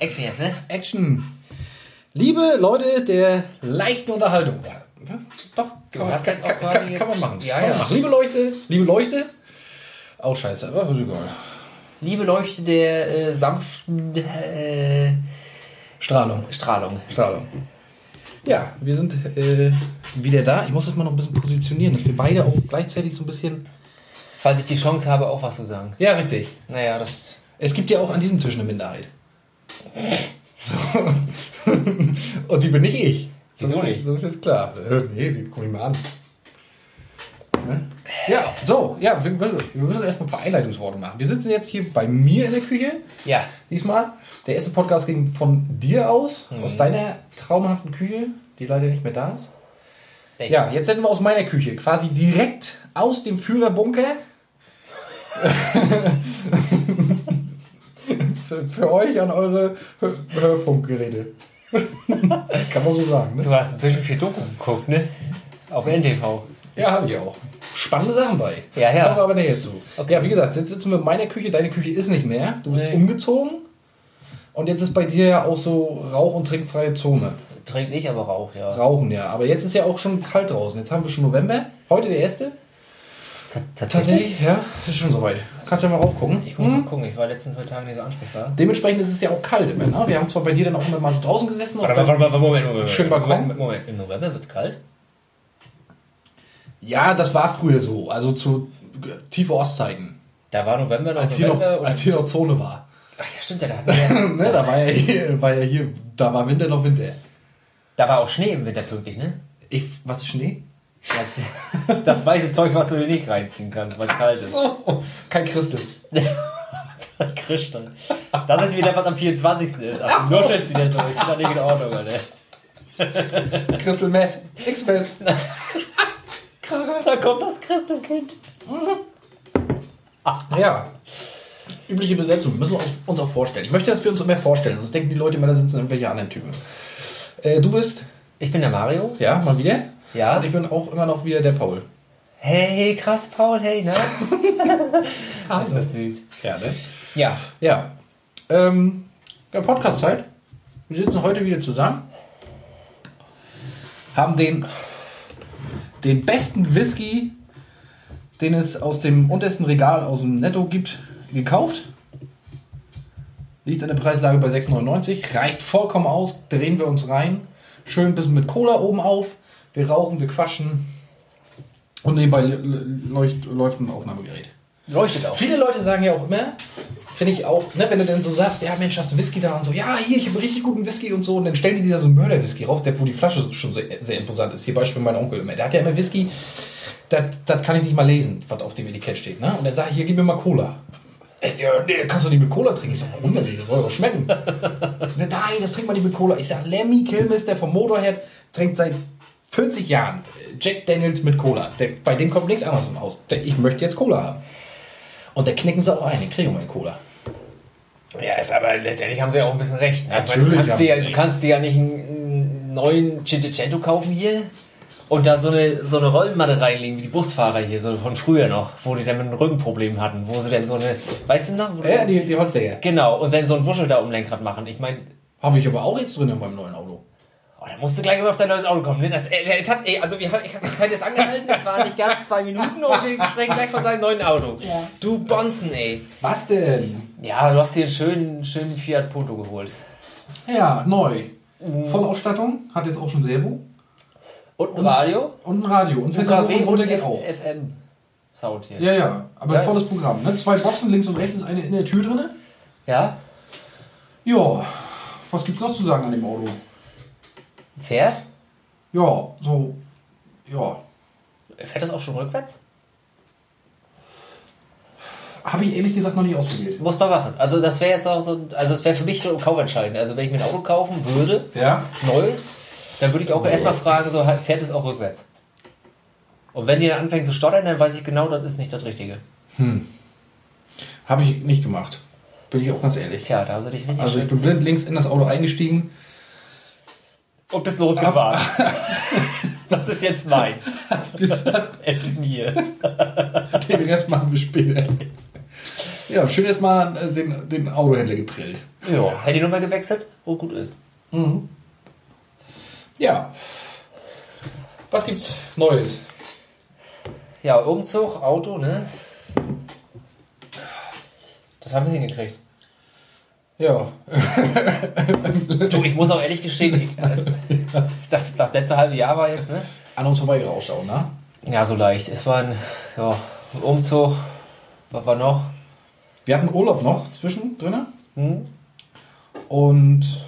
Action jetzt, ne? Action. Liebe Leute der leichten Unterhaltung. Ja, Doch, kann, man- kann, kann, kann, kann man machen. Ja, kann ja. machen. Liebe Leuchte, liebe Leuchte. Auch scheiße, aber ist egal. Liebe Leuchte der äh, sanften äh, Strahlung. Strahlung. Strahlung. Ja, wir sind äh, wieder da. Ich muss das mal noch ein bisschen positionieren, dass wir beide auch gleichzeitig so ein bisschen. Falls ich die Chance habe, auch was zu sagen. Ja, richtig. Naja, das. Es gibt ja auch an diesem Tisch eine Minderheit. So. Und die bin nicht ich. Wieso so, nicht? So ist klar. Äh, Nee, sie guck ich mal an. Ne? Ja, so, ja, wir müssen, wir müssen erstmal ein paar Einleitungsworte machen. Wir sitzen jetzt hier bei mir in der Küche, Ja. diesmal. Der erste Podcast ging von dir aus, Mhm. aus deiner traumhaften Küche, die leider nicht mehr da ist. Echt. Ja, jetzt sind wir aus meiner Küche, quasi direkt aus dem Führerbunker. für, für euch an eure Hör Hörfunkgeräte. Kann man so sagen, ne? Du hast ein bisschen viel Doku geguckt, ne? Auf NTV. Ja, habe ich auch. Spannende Sachen bei. Ja, ja. Kommen wir aber näher zu. Okay. Ja, wie gesagt, jetzt sitzen wir in meiner Küche. Deine Küche ist nicht mehr. Du bist Nee. umgezogen. Und jetzt ist bei dir ja auch so rauch- und trinkfreie Zone. Trinkt nicht, aber Rauch, ja. Rauchen, ja. Aber jetzt ist ja auch schon kalt draußen. Jetzt haben wir schon November. Heute der erste. Tatsächlich, ja. Ist schon soweit. Kannst du ja mal raufgucken. Ich muss mal gucken, ich war letzten zwei Tage nicht so ansprechbar. Dementsprechend ist es ja auch kalt immer. Ne? Wir haben zwar bei dir dann auch immer mal draußen gesessen. Warte mal, deinem- warte mal, Moment, Moment. Schön Moment, Balkon. Moment, Moment. Im November wird's kalt? Ja, das war früher so. Also zu tiefe Ostzeiten. Da war November noch Als hier, noch, November. als hier noch Zone war. Ach ja, stimmt ja, da hatten wir ne? Da war ja, hier, war ja hier, da war Winter noch Winter. Da war auch Schnee im Winter pünktlich, ne? Ich, was ist Schnee? Das, weiße Zeug, was du dir nicht reinziehen kannst, weil es kalt ist. So, kein Christel. Christian. Das ist wieder, was am 24. ist. Ach, so schnell wieder so. Ich bin da nicht in Ordnung, Alter. Christel Mess. X-Mess. Da kommt das Christelkind. Ja. Übliche Besetzung. Müssen wir uns auch vorstellen. Ich möchte, dass wir uns immer vorstellen. Sonst denken die Leute immer, da sitzen irgendwelche anderen Typen. Äh, du bist, Ich bin der Mario. ja, mal wieder. Ja. Und ich bin auch immer noch wieder der Paul. Hey, krass, Paul, hey, ne? ist das süß. Ja, ne? Ja. Ja. Ähm, ja, Podcast-Zeit. Wir sitzen heute wieder zusammen. Haben den, den besten Whisky, den es aus dem untersten Regal aus dem Netto gibt, gekauft. Liegt an der Preislage bei 6,99. Reicht vollkommen aus. Drehen wir uns rein. Schön ein bisschen mit Cola oben auf. Wir rauchen, wir quatschen. Und nebenbei leucht, läuft ein Aufnahmegerät. Leuchtet auch. Viele Leute sagen ja auch immer, finde ich auch, ne, wenn du dann so sagst, ja Mensch, hast du Whisky da und so, ja, hier, ich habe richtig guten Whisky und so, und dann stellen die dir da so einen Mörder-Whisky rauf, der, wo die Flasche schon sehr, sehr imposant ist. Hier Beispiel mein Onkel immer. Der hat ja immer Whisky, das kann ich nicht mal lesen, was auf dem Etikett steht. Ne? Und dann sage ich, hier, gib mir mal Cola. Äh, Ja, nee, kannst du nicht mit Cola trinken. Ich sag, warum denn? Das soll doch schmecken. Nein, das trinkt man nicht mit Cola. Ich sag, Lemmy Kilmister vom Motorhead trinkt seit 40 Jahren äh, Jack Daniels mit Cola. Der, bei dem kommt nichts anderes im Haus. Der, ich möchte jetzt Cola haben. Und da knicken sie auch ein, den kriegen wir in Cola. Ja, ist aber letztendlich haben sie ja auch ein bisschen recht. Ne? Natürlich Ich meine, du, kannst dir, ja- du kannst dir ja nicht einen, neuen Cinquecento kaufen hier und da so eine, so eine Rollmatte reinlegen, wie die Busfahrer hier, so von früher noch, wo die dann mit einem Rückenproblem hatten, wo sie dann so eine, weißt du noch? Ja, die, die Holzdecker. genau, und dann so ein Wuschel da um Lenkrad machen. Ich meine, Habe ich aber auch jetzt drin in meinem neuen Auto. Oh, da musst du gleich mal auf dein neues Auto kommen. Ne? Das, äh, es hat, ey, also wir, ich habe die Zeit jetzt angehalten, das waren nicht ganz zwei Minuten und wir sprechen gleich von seinem neuen Auto. Ja. Du Bonzen, ey. Was denn? Ja, du hast dir einen schönen, schönen Fiat Punto geholt. Ja, neu. Vollausstattung, hat jetzt auch schon Servo. Und ein Radio. Und ein Radio. Und Fenster und runter geht auch. FM Sound hier. Ja, ja. Aber Ja. volles Programm. Ne? Zwei Boxen, links und rechts ist eine in der Tür drin. Ja? Ja. Was gibt's noch zu sagen an dem Auto? Fährt? Ja, so. Ja. Fährt das auch schon rückwärts? Habe ich ehrlich gesagt noch nicht ausprobiert. Muss man machen. Also das wäre jetzt auch so, also das wäre für mich so kaufentscheidend. Also wenn ich mir ein Auto kaufen würde, Ja? neues, dann würde ich auch erstmal fragen, so halt, fährt es auch rückwärts? Und wenn die dann anfängt zu stottern, dann weiß ich genau, das ist nicht das Richtige. Habe ich nicht gemacht. Bin ich auch ganz ehrlich. Tja, da haben sie dich richtig Also ich bin blind links in das Auto eingestiegen. Und bist losgefahren. das ist jetzt meins. Es ist mir. Den Rest machen wir später. Ja, schön erstmal äh, den, den Autohändler geprillt. Ja, Handynummer gewechselt, wo gut ist. Ja. Was gibt's Neues? Ja, Umzug, Auto, ne? Das haben wir hingekriegt. Ja. Du, ich muss auch ehrlich gestehen, ich, das, das, das letzte halbe Jahr war jetzt, ne? An uns vorbeigerauscht auch, ne? Ja, so leicht. Es war ein ja, Umzug. Was war noch? Wir hatten Urlaub noch zwischendrin. Hm? Und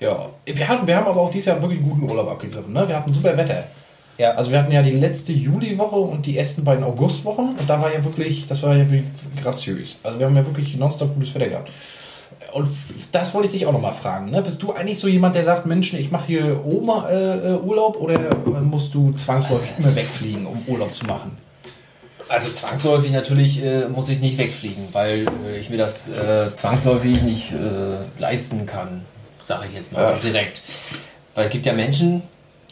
ja, wir, hatten, wir haben aber auch dieses Jahr wirklich einen guten Urlaub abgegriffen. Ne? Wir hatten super Wetter. Ja, Also wir hatten ja die letzte Juliwoche und die ersten beiden Augustwochen und da war ja wirklich, das war ja wirklich graziös. Also wir haben ja wirklich nonstop gutes Wetter gehabt. Und das wollte ich dich auch nochmal fragen. Ne? Bist du eigentlich so jemand, der sagt, Menschen, ich mache hier Oma äh, äh, Urlaub oder äh, musst du zwangsläufig immer wegfliegen, um Urlaub zu machen? Also zwangsläufig natürlich äh, muss ich nicht wegfliegen, weil äh, ich mir das äh, zwangsläufig nicht leisten kann, sage ich jetzt mal Ja. so direkt. Weil es gibt ja Menschen,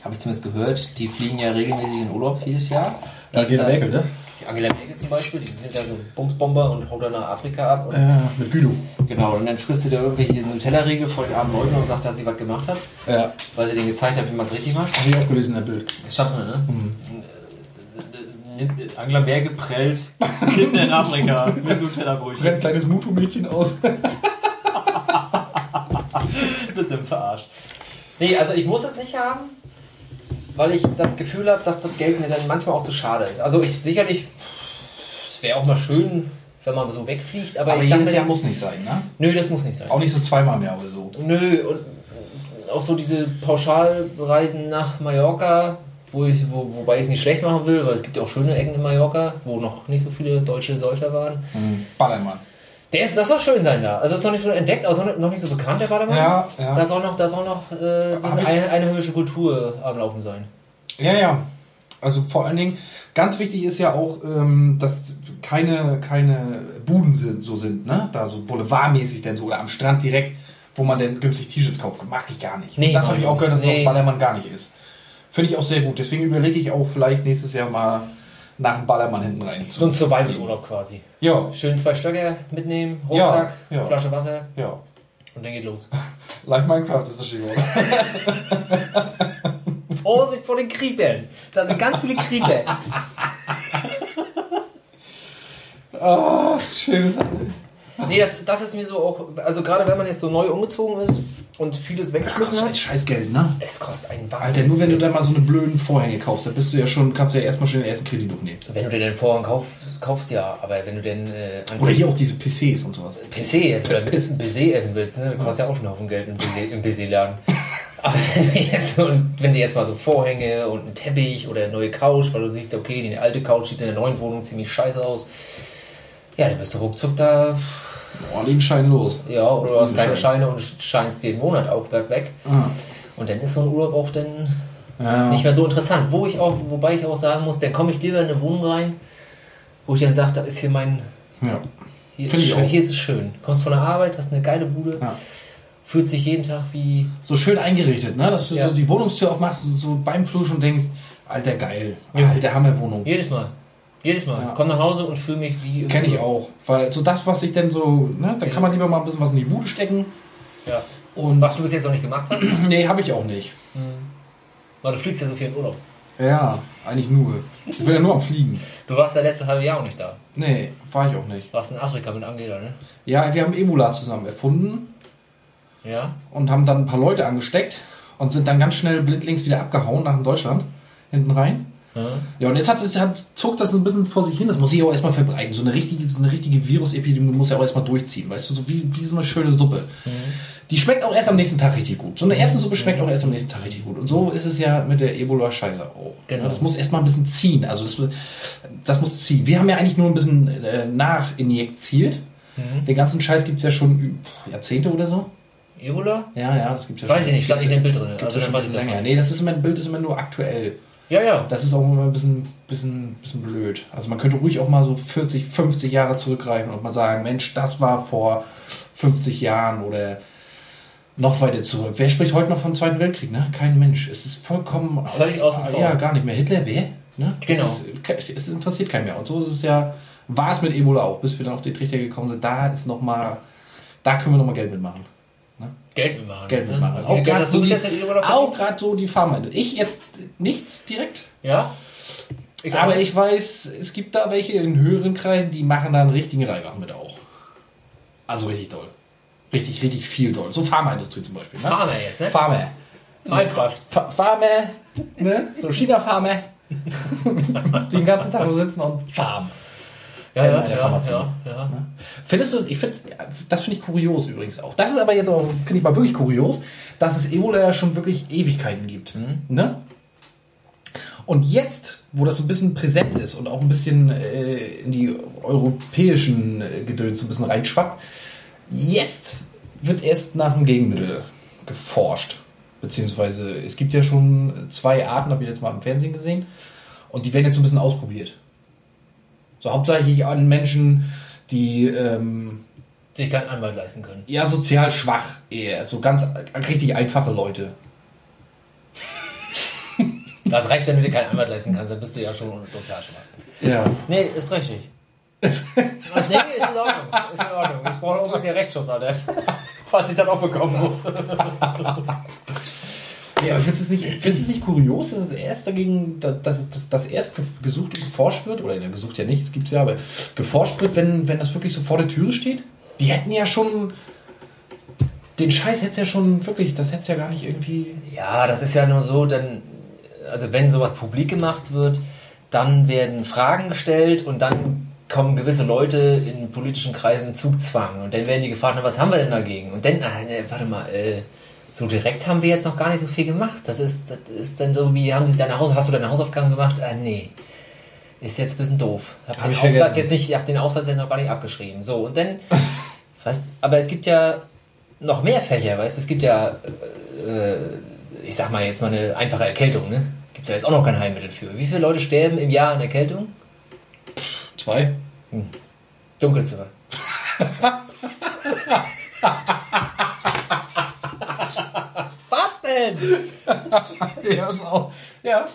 habe ich zumindest gehört, die fliegen ja regelmäßig in Urlaub jedes Jahr. Angela Äh, Merkel, ne? Die Angela Merkel zum Beispiel, die nimmt ja so Bumsbomber und haut dann nach Afrika ab. Ja, mit Guido. Genau, und dann frisst sie da irgendwelche Nutella-Riegel vor den armen Leuten und sagt, dass sie was gemacht hat, Ja, weil sie denen gezeigt hat, wie man es richtig macht. habe ich auch gelesen der Bild. Das schafft man, ne? Nimmt- Angela Merkel prellt Kinder in Afrika mit Nutella-Brötchen. Brennt ein kleines Mutu-Mädchen aus. Das ist verarscht. Nee, also ich muss es nicht haben, weil ich das Gefühl habe, dass das Geld mir dann manchmal auch zu schade ist. Also ich sicherlich, wäre auch mal schön, wenn man so wegfliegt, aber, Aber ich jedes mir, Jahr muss nicht sein, ne? Nö, das muss nicht sein. Auch nicht so zweimal mehr oder so. Nö, und auch so diese Pauschalreisen nach Mallorca, wo ich, wo, wobei ich es nicht schlecht machen will, weil es gibt ja auch schöne Ecken in Mallorca, wo noch nicht so viele deutsche Säufer waren. Ballermann. Der ist, das soll schön sein da. Also ist noch nicht so entdeckt, also noch nicht so bekannt, der Ballermann. Ja, ja. Da soll noch, da soll noch äh, ein eine, einheimische Kultur am Laufen sein. Ja, ja. Also vor allen Dingen, ganz wichtig ist ja auch, ähm, dass keine, keine Buden sind, so sind, ne? Da so boulevardmäßig denn so oder am Strand direkt, wo man denn günstig T-Shirts kauft. Mag ich gar nicht. Nee, das habe ich auch gehört, dass Nee. Ballermann gar nicht ist. Finde ich auch sehr gut. Deswegen überlege ich auch vielleicht nächstes Jahr mal nach dem Ballermann hinten rein. So ein Survival-Urlaub quasi. Ja, Schön zwei Stöcker mitnehmen, Rucksack, Ja, ja. Flasche Wasser ja. und dann geht los. Like Minecraft ist das Stichwort. Vorsicht vor den Kriegern! Da sind ganz viele Krieger. Ah, schönes. Nee, das, das ist mir so auch, also gerade wenn man jetzt so neu umgezogen ist und vieles weggeschmissen Scheiß, hat, Scheißgeld, ne? es kostet einen Alter, Wahnsinn. nur wenn du da mal so eine blöden Vorhänge kaufst, dann bist du ja schon, kannst du ja erstmal schon den ersten Kredit aufnehmen. Wenn du dir den Vorhang kauf, kaufst, ja, aber wenn du den äh, Oder hier auch diese PCs und sowas. PC jetzt oder ein Baiser essen willst, ne, kostet ja auch schon einen Haufen Geld im Baiser- im Baiser-Laden. Aber wenn du, jetzt, so, wenn du jetzt mal so Vorhänge und einen Teppich oder eine neue Couch, weil du siehst, okay, die alte Couch sieht in der neuen Wohnung ziemlich scheiße aus, ja, dann bist du ruckzuck da, Boah, den Schein los. ja, oder du hast keine Schein. Scheine und scheinst jeden Monat auch weg. weg. Ah. Und dann ist so ein Urlaub auch dann Ja. nicht mehr so interessant. Wo ich auch, wobei ich auch sagen muss, dann komme ich lieber in eine Wohnung rein, wo ich dann sage, da ist hier mein, ja. hier ist, schön, auch. hier ist es schön. Kommst von der Arbeit, hast eine geile Bude, Ja. fühlt sich jeden Tag wie So schön eingerichtet, ne? Dass du Ja. so die Wohnungstür aufmachst und so beim Flur schon denkst, alter geil, Ja. alter Hammerwohnung. jedes Mal. Jedes Mal. Ja. Komm nach Hause und fühle mich wie. Kenne ich auch. Weil so das, was ich denn so, ne, da kann man lieber mal ein bisschen was in die Bude stecken. Ja. Und Was du bis jetzt noch nicht gemacht hast, nee, habe ich auch nicht. weil du fliegst ja so viel in Urlaub. Ja, eigentlich nur. Ich bin ja nur am Fliegen. Du warst ja letzte halbe Jahr auch nicht da. Nee, war ich auch nicht. Du warst in Afrika mit Angela, ne? Ja, wir haben Ebola zusammen erfunden Ja. und haben dann ein paar Leute angesteckt und sind dann ganz schnell blindlings wieder abgehauen nach Deutschland. Hinten rein. Ja. Ja, und jetzt hat es hat, zog das ein bisschen vor sich hin. Das muss sich auch erstmal verbreiten. So eine richtige, so eine richtige Virusepidemie muss ja auch erstmal durchziehen. Weißt du, so wie, wie so eine schöne Suppe. Die schmeckt auch erst am nächsten Tag richtig gut. So eine Erbsensuppe schmeckt auch erst am nächsten Tag richtig gut. Und so ist es ja mit der Ebola-Scheiße auch. Genau. Das muss erstmal ein bisschen ziehen. Also das, das muss ziehen. Wir haben ja eigentlich nur ein bisschen äh, nachinjiziert. Den ganzen Scheiß gibt es ja schon Jahrzehnte oder so. Ebola? Ja, ja, das gibt ja Weiß schon. ich nicht, stand nicht in dem Bild drin. Also schon weiß ich nicht. Nee, das ist immer, ein Bild ist immer nur aktuell. Ja, ja. Das ist auch immer ein bisschen, bisschen, bisschen blöd. Also man könnte ruhig auch mal so 40, 50 Jahre zurückgreifen und mal sagen, Mensch, das war vor 50 Jahren oder noch weiter zurück. Wer spricht heute noch vom Zweiten Weltkrieg? Ne? Kein Mensch. Es ist vollkommen Völlig außen vor. Ja, gar nicht mehr. Hitler, wer? Ne? Genau. Es, ist, es interessiert keinen mehr. Und so ist es ja, war es mit Ebola auch, bis wir dann auf die Trichter gekommen sind. Da ist noch mal Da können wir nochmal Geld mitmachen. Geld mitmachen. Geld ne? mitmachen. Wie Auch gerade so, so die Pharma. Ich jetzt nichts direkt. Ja? Ich aber auch. ich weiß, es gibt da welche in höheren Kreisen, die machen da einen richtigen Reibach mit auch. Also richtig toll. Richtig, richtig viel toll. So Pharmaindustrie zum Beispiel. Ne? Pharma jetzt, ne? Pharma. Minecraft. Pharma. Ne? So China-Pharma. den ganzen Tag nur sitzen und farmen. Ja, in ja, einer ja, Pharmazie. ja, ja. Findest du das? Ich finde, das finde ich kurios übrigens auch. Das ist aber jetzt auch, finde ich mal wirklich kurios, dass es Ebola ja schon wirklich Ewigkeiten gibt. Ne? Und jetzt, wo das so ein bisschen präsent ist und auch ein bisschen äh, in die europäischen äh, Gedöns so ein bisschen reinschwappt, jetzt wird erst nach einem Gegenmittel geforscht. Beziehungsweise es gibt ja schon zwei Arten, habe ich jetzt mal im Fernsehen gesehen. Und die werden jetzt so ein bisschen ausprobiert. So hauptsächlich an Menschen, die ähm, Sich keinen Anwalt leisten können. ja sozial schwach eher, so ganz richtig einfache Leute. Das reicht, wenn du dir keinen Anwalt leisten kannst, dann bist du ja schon sozial schwach. Ja. Nee, ist richtig. Was, nee, ist in Ordnung. Ist in Ordnung. Ich brauche unbedingt den Rechtsschutz, Alter. Falls ich dann auch bekommen muss. Ja, aber findest du es nicht, findest du es nicht kurios, dass es erst dagegen, dass, dass, dass, erst ge- gesucht und geforscht wird, oder gesucht ja nicht, es gibt ja, aber geforscht wird, wenn, wenn das wirklich so vor der Türe steht? Die hätten ja schon, den Scheiß hätte es ja schon wirklich, das hätte es ja gar nicht irgendwie, Ja, das ist ja nur so, dann, also wenn sowas publik gemacht wird, dann werden Fragen gestellt und dann kommen gewisse Leute in politischen Kreisen Zugzwang und dann werden die gefragt, na, was haben wir denn dagegen? Und dann, ah, ne, warte mal, äh, so direkt haben wir jetzt noch gar nicht so viel gemacht. Das ist, das ist dann so wie, haben sie deine Haus, hast du deine Hausaufgaben gemacht? Ah, nee. Ist jetzt ein bisschen doof. Hab, Hab den ich Aufsatz vergessen. jetzt nicht, hab den Aufsatz jetzt noch gar nicht abgeschrieben. So, und dann, was, aber es gibt ja noch mehr Fächer, weißt du, es gibt ja, äh, ich sag mal jetzt mal eine einfache Erkältung, ne? Gibt ja jetzt auch noch kein Heilmittel für. Wie viele Leute sterben im Jahr an Erkältung? zwei. Dunkelziffer. Denn? Ja, ist auch, ja.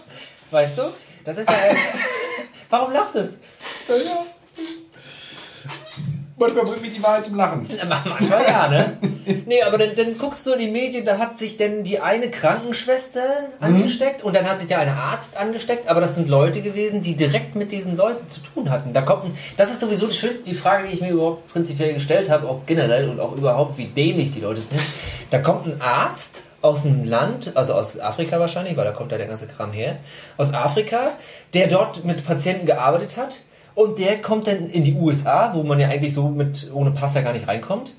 Weißt du? Das ist ja. Warum lacht es? ja. Manchmal bringt mich die Wahrheit zum Lachen. Manchmal ja, ne? Nee, aber dann, dann guckst du in die Medien, da hat sich denn die eine Krankenschwester angesteckt und dann hat sich der eine Arzt angesteckt, aber das sind Leute gewesen, die direkt mit diesen Leuten zu tun hatten. Da kommt ein, das ist sowieso die schönste die Frage, die ich mir überhaupt prinzipiell gestellt habe, auch generell und auch überhaupt, wie dämlich die Leute sind. Da kommt ein Arzt aus einem Land, also aus Afrika wahrscheinlich, weil da kommt ja der ganze Kram her, aus Afrika, der dort mit Patienten gearbeitet hat und der kommt dann in die USA, wo man ja eigentlich so mit ohne Pass ja gar nicht reinkommt.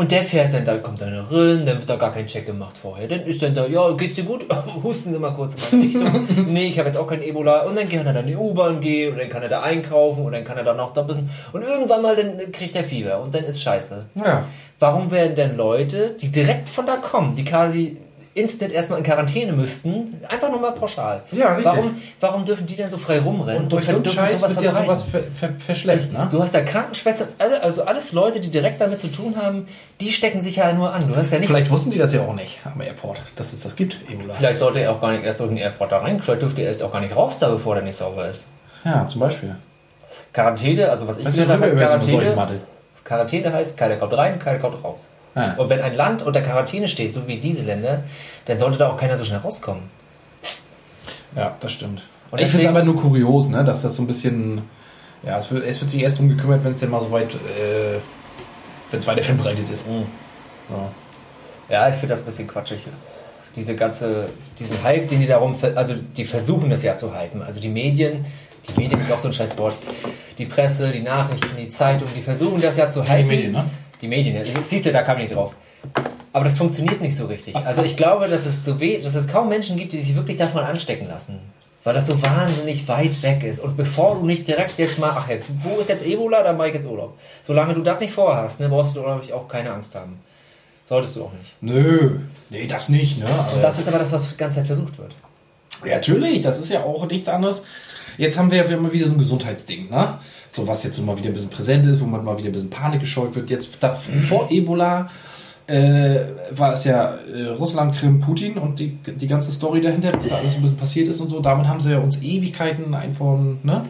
Und der fährt dann, da kommt dann rein, dann wird da gar kein Check gemacht vorher. Dann ist dann da, ja, geht's dir gut? Husten Sie mal kurz in meine Richtung. nee, ich habe jetzt auch kein Ebola. Und dann kann er dann in die U-Bahn gehen und dann kann er da einkaufen und dann kann er da noch da ein bisschen. Und irgendwann mal dann kriegt er Fieber und dann ist scheiße. Ja. Warum werden denn Leute, die direkt von da kommen, die quasi instant erstmal in Quarantäne müssten, einfach nur mal pauschal. Ja, richtig. Warum, warum dürfen die denn so frei rumrennen? Und durch so einen Scheiß wird ja verbreiten? sowas ver, ver, verschleppt, ne? Du hast da Krankenschwestern, also alles Leute, die direkt damit zu tun haben, die stecken sich ja nur an. Du hast ja nicht. Vielleicht, Vielleicht wussten die das ja auch nicht am Airport, dass es das gibt, Ebola. sollte er auch gar nicht erst durch den Airport da rein. Vielleicht dürfte er erst auch gar nicht raus da, bevor der nicht sauber ist. Ja, zum Beispiel. Quarantäne, also was ich Weißt du, gehört habe, heißt Quarantäne. Quarantäne heißt, keiner kommt rein, keiner kommt raus. Ja. Und wenn ein Land unter Quarantäne steht, so wie diese Länder, dann sollte da auch keiner so schnell rauskommen. Ja, das stimmt. Und ich finde es aber nur kurios, ne, dass das so ein bisschen. Ja, es wird, es wird sich erst drum gekümmert, wenn es denn mal so weit. Äh, wenn es weiter verbreitet ist. Ja. Ja, ich finde das ein bisschen quatschig. Diese ganze, diesen Hype, den die darum, also die versuchen das ja zu hypen. Also die Medien, die Medien ist auch so ein scheiß Wort. Die Presse, die Nachrichten, die Zeitung, die versuchen das ja zu hypen. Medien, ne? Die Medien, ja. Siehst du, da kam ich nicht drauf. Aber das funktioniert nicht so richtig. Also ich glaube, dass es so weh, dass es kaum Menschen gibt, die sich wirklich davon anstecken lassen. Weil das so wahnsinnig weit weg ist. Und bevor du nicht direkt jetzt mal, ach jetzt, wo ist jetzt Ebola, dann mache ich jetzt Urlaub. Solange du das nicht vorhast, ne, brauchst du, glaube ich, auch keine Angst haben. Solltest du auch nicht. Nö, nee, das nicht, ne? Und das ist aber das, was die ganze Zeit versucht wird. ja, natürlich, das ist ja auch nichts anderes. Jetzt haben wir ja immer wieder so ein Gesundheitsding, ne? So was jetzt so mal wieder ein bisschen präsent ist, wo man mal wieder ein bisschen Panik gescheut wird. Jetzt da, vor Ebola äh, war es ja äh, Russland, Krim, Putin und die, die ganze Story dahinter, was da alles ein bisschen passiert ist und so. Damit haben sie ja uns Ewigkeiten einfach, ne?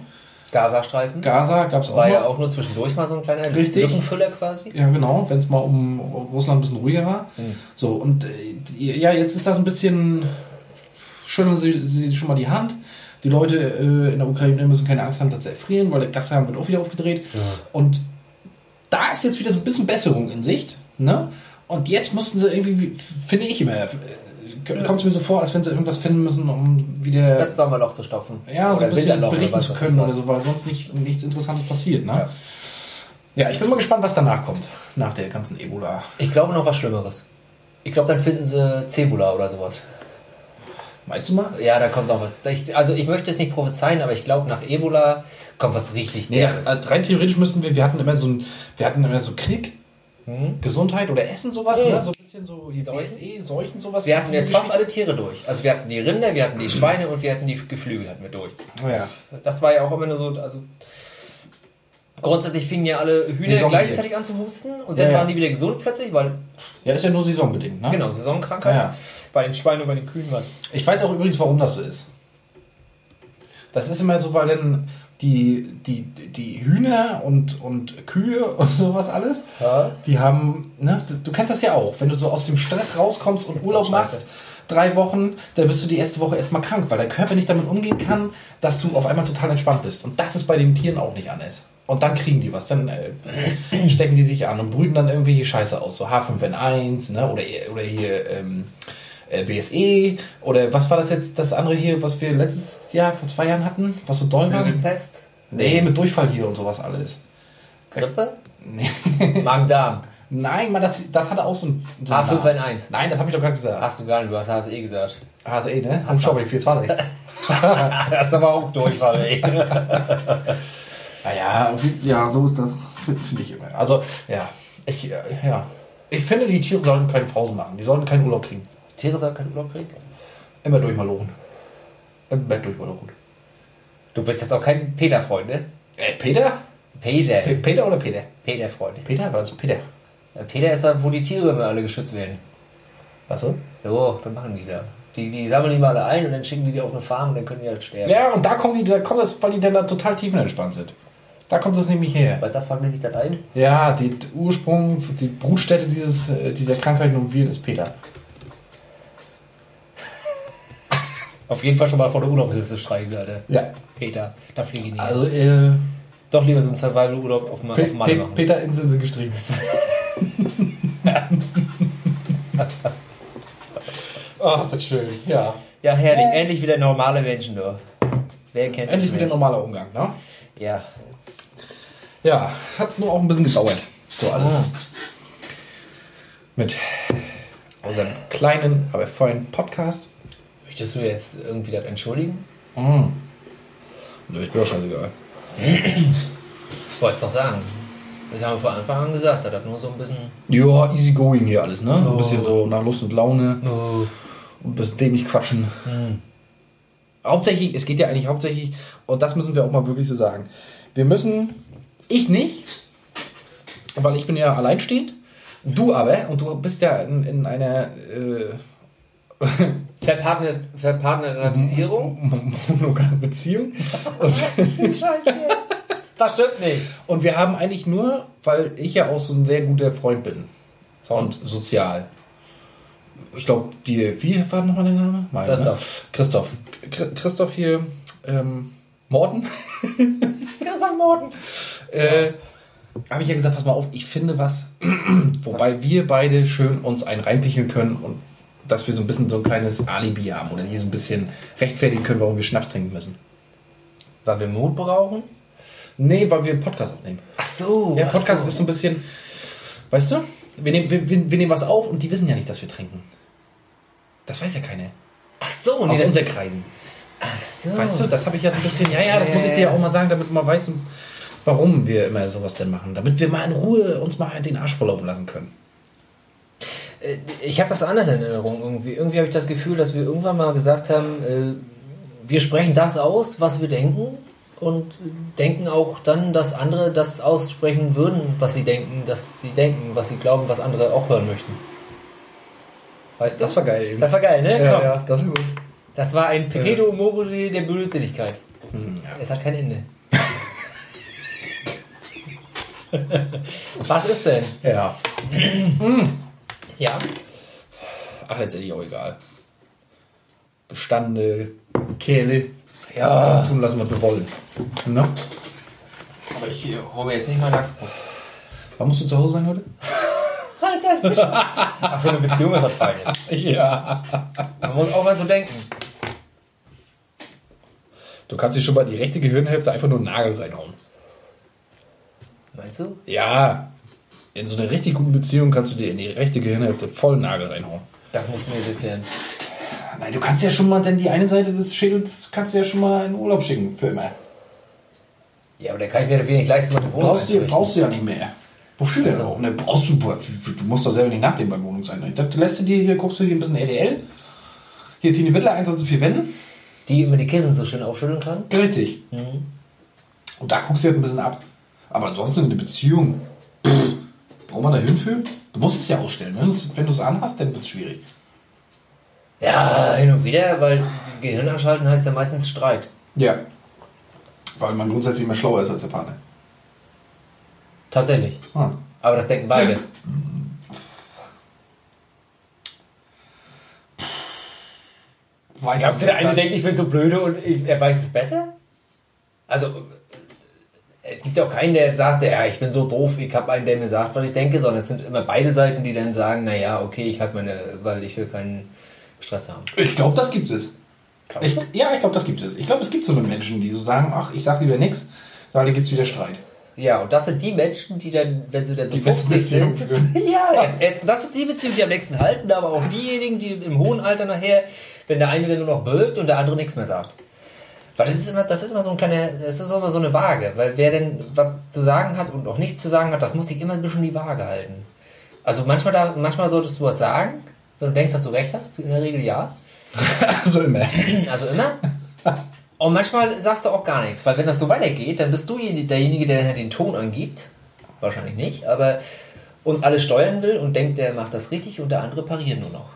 Gazastreifen. Gaza gab es auch War noch. ja auch nur zwischendurch mal so ein kleiner Richtig. Lückenfüller quasi. Ja, genau, wenn es mal um Russland ein bisschen ruhiger war. Hm. So, und äh, ja, jetzt ist das ein bisschen. Schütteln sie, sie schon mal die Hand. Die Leute äh, in der Ukraine müssen keine Angst haben, dass sie erfrieren, weil der Gashahn wird auch wieder aufgedreht. Und da ist jetzt wieder so ein bisschen Besserung in Sicht. Ne? Und jetzt mussten sie irgendwie, finde ich immer, äh, kommt es mir so vor, als wenn sie irgendwas finden müssen, um wieder Das Sommerloch zu stopfen. ja, so ein bisschen berichten zu können oder so, weil sonst nicht, nichts Interessantes passiert. Ne? Ja. Ja. ich bin mal gespannt, was danach kommt, nach der ganzen Ebola. Ich glaube noch was Schlimmeres. Ich glaube, dann finden sie Cebula oder sowas. Meinst du mal? Ja, da kommt noch was. Ich, also ich möchte es nicht prophezeien, aber ich glaube, nach Ebola kommt was richtig Nee, Derbes. also rein theoretisch müssten wir, wir hatten immer so ein, wir hatten immer so Krieg, Hm? Gesundheit oder Essen, sowas, Mhm. ne? so ein bisschen so die Seuchen. Sowas. Wir hatten jetzt fast alle Tiere durch. Also wir hatten die Rinder, wir hatten die Schweine und wir hatten die Geflügel hatten wir durch. Oh ja. Das war ja auch immer nur so, also grundsätzlich fingen ja alle Hühner gleichzeitig an zu husten und Ja, dann ja. waren die wieder gesund plötzlich, weil, ja, ist ja nur saisonbedingt, ne? genau, Saisonkrankheit. Ja. Bei den Schweinen und bei den Kühen was. Ich weiß auch übrigens, warum das so ist. Das ist immer so, weil dann die, die, die Hühner und, und Kühe und sowas alles, Ja. die haben, ne, du- kennst das ja auch, wenn du so aus dem Stress rauskommst und Urlaub machst, drei Wochen, dann bist du die erste Woche erstmal krank, weil der Körper nicht damit umgehen kann, dass du auf einmal total entspannt bist. Und das ist bei den Tieren auch nicht anders. Und dann kriegen die was, dann äh, stecken die sich an und brüten dann irgendwelche Scheiße aus, so H5N1, ne, oder, oder hier ähm, äh, BSE, oder was war das jetzt, das andere hier, was wir letztes Jahr, vor zwei Jahren hatten, was so doll war? Flügelpest, Nee, mit Durchfall hier und sowas alles. Grippe, Nee. Magen-Darm, Nein, man, das, das hatte auch so ein. So einen Namen. H5N1. Nein, das habe ich doch gerade gesagt. Hast du gar nicht, du hast HSE gesagt. HSE, ne? Hast Schobby 420. Das ist aber auch Durchfall, ey. Naja, ja, so ist das. Finde find ich immer. Also, ja. Ich, äh, ja. Ich finde, die Tiere sollten keine Pause machen. Die sollten keinen Urlaub kriegen. Tiere sollen keinen Urlaub kriegen? Immer durchmalochen. Immer durchmalochen. Du bist jetzt auch kein Peter-Freund, ne? Äh, Peter? Peter. Pe Peter oder Peter? Peter-Freund. Peter? Was? Peter? Ja, Peter ist da, wo die Tiere immer alle geschützt werden. Was so? So, dann machen die da. Die, die sammeln die mal alle ein und dann schicken die die auf eine Farm und dann können die halt sterben. Ja, und da kommen die, da kommt das, weil die dann da total tiefenentspannt sind. Da kommt das nämlich her. Weißt du, fangen die sich das ein? Ja, die Ursprung, die Brutstätte dieses, äh, dieser Krankheiten und Viren ist Peter. Auf jeden Fall schon mal vor der Urlaubsliste streichen, Alter. Ja. Peter, da fliege ich nicht. Also, äh, Doch lieber so einen Survival-Urlaub auf, Ma- Pe auf Malle Pe machen. Peter Inseln sind gestrichen. oh, ist das schön. Ja. Ja, herrlich. Endlich wieder normale Menschen, du. Wer kennt Endlich wieder normaler Umgang, ne? Ja. Ja, hat nur auch ein bisschen gedauert. So alles. Ah. Mit unserem kleinen, aber vollen Podcast. Möchtest du jetzt irgendwie das entschuldigen? Mhm. Nö, ist mir auch scheißegal. Ich wollte es doch sagen. Das haben wir von Anfang an gesagt. Das hat nur so ein bisschen. Ja, easy going hier alles, ne? So ein Oh. bisschen so nach Lust und Laune. Oh. und ein bisschen dämlich quatschen. Hauptsächlich, es geht ja eigentlich hauptsächlich, und das müssen wir auch mal wirklich so sagen. Wir müssen, ich nicht, weil ich bin ja alleinstehend, du aber, und du bist ja in, in einer äh, Verpartner Verpartnerisierung? monogame Beziehung. Und, Scheiße. Das stimmt nicht. und wir haben eigentlich nur, weil ich ja auch so ein sehr guter Freund bin und sozial. Ich glaube, die, wie war nochmal der Name? Mein, Christoph. Ne? Christoph. Chri- Christoph hier, ähm, Morten. Christoph Morten. äh, habe ich ja gesagt, pass mal auf, ich finde was, wobei wir beide schön uns einen reinpicheln können und dass wir so ein bisschen so ein kleines Alibi haben oder hier so ein bisschen rechtfertigen können, warum wir Schnaps trinken müssen. Weil wir Mut brauchen? Nee, weil wir Podcast aufnehmen. Ach so. Der Podcast so. ist so ein bisschen, weißt du, wir nehmen, wir, wir, wir nehmen was auf und die wissen ja nicht, dass wir trinken. Das weiß ja keiner. Ach so. Nee, Aus unseren Kreisen. ach so. Weißt du, das habe ich ja so ein bisschen, ja, ja, das muss ich dir ja auch mal sagen, damit du mal weißt, warum wir immer sowas denn machen. Damit wir mal in Ruhe uns mal den Arsch volllaufen lassen können. Äh, Ich habe das anders in Erinnerung irgendwie. Irgendwie habe ich das Gefühl, dass wir irgendwann mal gesagt haben, äh, wir sprechen das aus, was wir denken und denken auch dann, dass andere das aussprechen würden, was sie denken, dass sie denken, was sie glauben, was andere auch hören möchten. Weißt du? Das war geil eben. Das war geil, ne? ja, Komm. ja, das war gut. Das war ein Perpetuum mobile der Blödsinnigkeit. Hm, ja. Es hat kein Ende. Was ist denn? Ja. Ja. Ach, letztendlich auch egal. Bestande, Kehle. Ja. Tun lassen, was wir wollen. Ne? Aber ich hole mir jetzt nicht mal das. Wann musst du zu Hause sein heute? Ach, so eine Beziehung ist was Feines. Ja. Man muss auch mal so denken. Du kannst dir schon mal die rechte Gehirnhälfte einfach nur einen Nagel reinhauen. Meinst du? Ja. In so einer richtig guten Beziehung kannst du dir in die rechte Gehirnhälfte voll Nagel reinhauen. Das musst du mir jetzt erklären. Nein, du kannst ja schon mal, denn die eine Seite des Schädels kannst du ja schon mal in Urlaub schicken, für immer. Ja, aber da kann ich mir wenig leisten, was du Wohnung Brauchst du, brauchst du ja nicht mehr. Wofür denn auch? Ne, brauchst du, du musst doch selber nicht nachdenken beim Wohnung sein. Da lässt du dir hier, guckst du hier ein bisschen RDL. Hier Tine Wittler, 1 zu 4 Wänden. Die immer die Kissen so schön aufschütteln kann. Richtig. Und da guckst du halt ein bisschen ab. Aber ansonsten in der Beziehung, pff, braucht man da Hilfe? Du musst es ja ausstellen. Wenn du es- anhast, dann wird es schwierig. Ja, hin und wieder, weil Gehirn anschalten heißt ja meistens Streit. Ja. Weil man grundsätzlich immer schlauer ist als der Partner. Tatsächlich. Ah. Aber das denken beide. Weiß ich der eine denkt, ich bin so blöde und er weiß es besser? Also, es gibt ja auch keinen, der sagt, ja, ich bin so doof, ich habe einen, der mir sagt, was ich denke, sondern es sind immer beide Seiten, die dann sagen, naja, okay, ich habe meine, weil ich will keinen Stress haben. Ich glaube, das gibt es. Ich, ja, ich glaube, das gibt es. Ich glaube, es gibt so eine Menschen, die so sagen, ach, ich sag lieber nichts, weil dann gibt es wieder Streit. Ja, und das sind die Menschen, die dann, wenn sie dann so Die besten 50 sind, ja, es, es, das sind die Beziehungen, die am längsten halten, aber auch diejenigen, die im hohen Alter nachher, wenn der eine dann nur noch birgt und der andere nichts mehr sagt. Weil das ist immer, das ist immer so ein kleiner, das ist immer so eine Waage, weil wer denn was zu sagen hat und auch nichts zu sagen hat, das muss sich immer ein bisschen die Waage halten. Also manchmal, da, manchmal solltest du was sagen, wenn du denkst, dass du recht hast, in der Regel ja. Also immer. Also immer. Und manchmal sagst du auch gar nichts, weil wenn das so weitergeht, dann bist du derjenige, der den Ton angibt. Wahrscheinlich nicht, aber und alles steuern will und denkt, der macht das richtig und der andere pariert nur noch.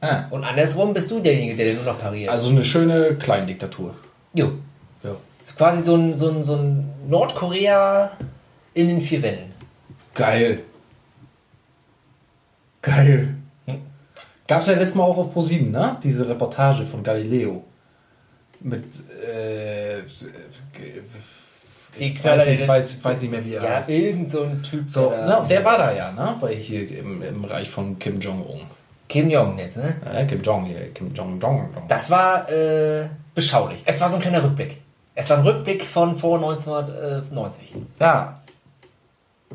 Ah. Und andersrum bist du derjenige, der nur noch pariert. Also eine schöne Kleindiktatur. Jo. Ja. Ist quasi so ein, so, ein, so ein Nordkorea in den vier Wänden. Geil. Geil. Hm. Gab es ja letztes Mal auch auf Pro7, ne? Diese Reportage von Galileo. Mit, äh, Die ich Knaller, weiß, nicht, den- weiß, weiß nicht mehr, wie er Ja, heißt. irgend so ein Typ. So, der, na, der war da ja, ne? Bei hier im, im Reich von Kim Jong-un. Kim Jong jetzt, ne? Ja, Kim Jong Kim Jong Jong. Das war äh, beschaulich. Es war so ein kleiner Rückblick. Es war ein Rückblick von vor 1990. Ja.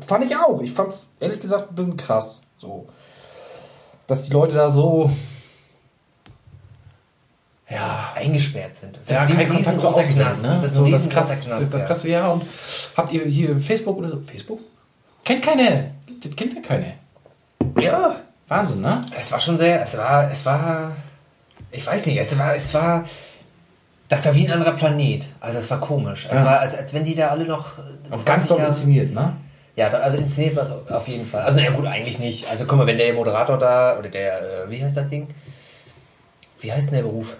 Fand ich auch. Ich fand's ehrlich gesagt ein bisschen krass. So. Dass die Leute da so. Ja. eingesperrt sind. Das Ja, wie kein ein Kontakt zur Außenwelt, Knast. ne? Das ist so, das krass, Knast. das ja. krass, ja. Und habt ihr hier Facebook oder so? Facebook? Kennt keine. Kennt ja keine. ja, Wahnsinn, ne? es war schon sehr, es war, es war, ich weiß nicht, es war, es war, das war wie ein anderer Planet. Also es war komisch. Es Ja. war, als, als wenn die da alle noch Und ganz 20 doll inszeniert, ne? Ja, da, also inszeniert war es auf- jeden Fall. Also na ja, gut, eigentlich nicht. Also guck mal, wenn der Moderator da, oder der, äh, wie heißt das Ding? Wie heißt denn der Beruf?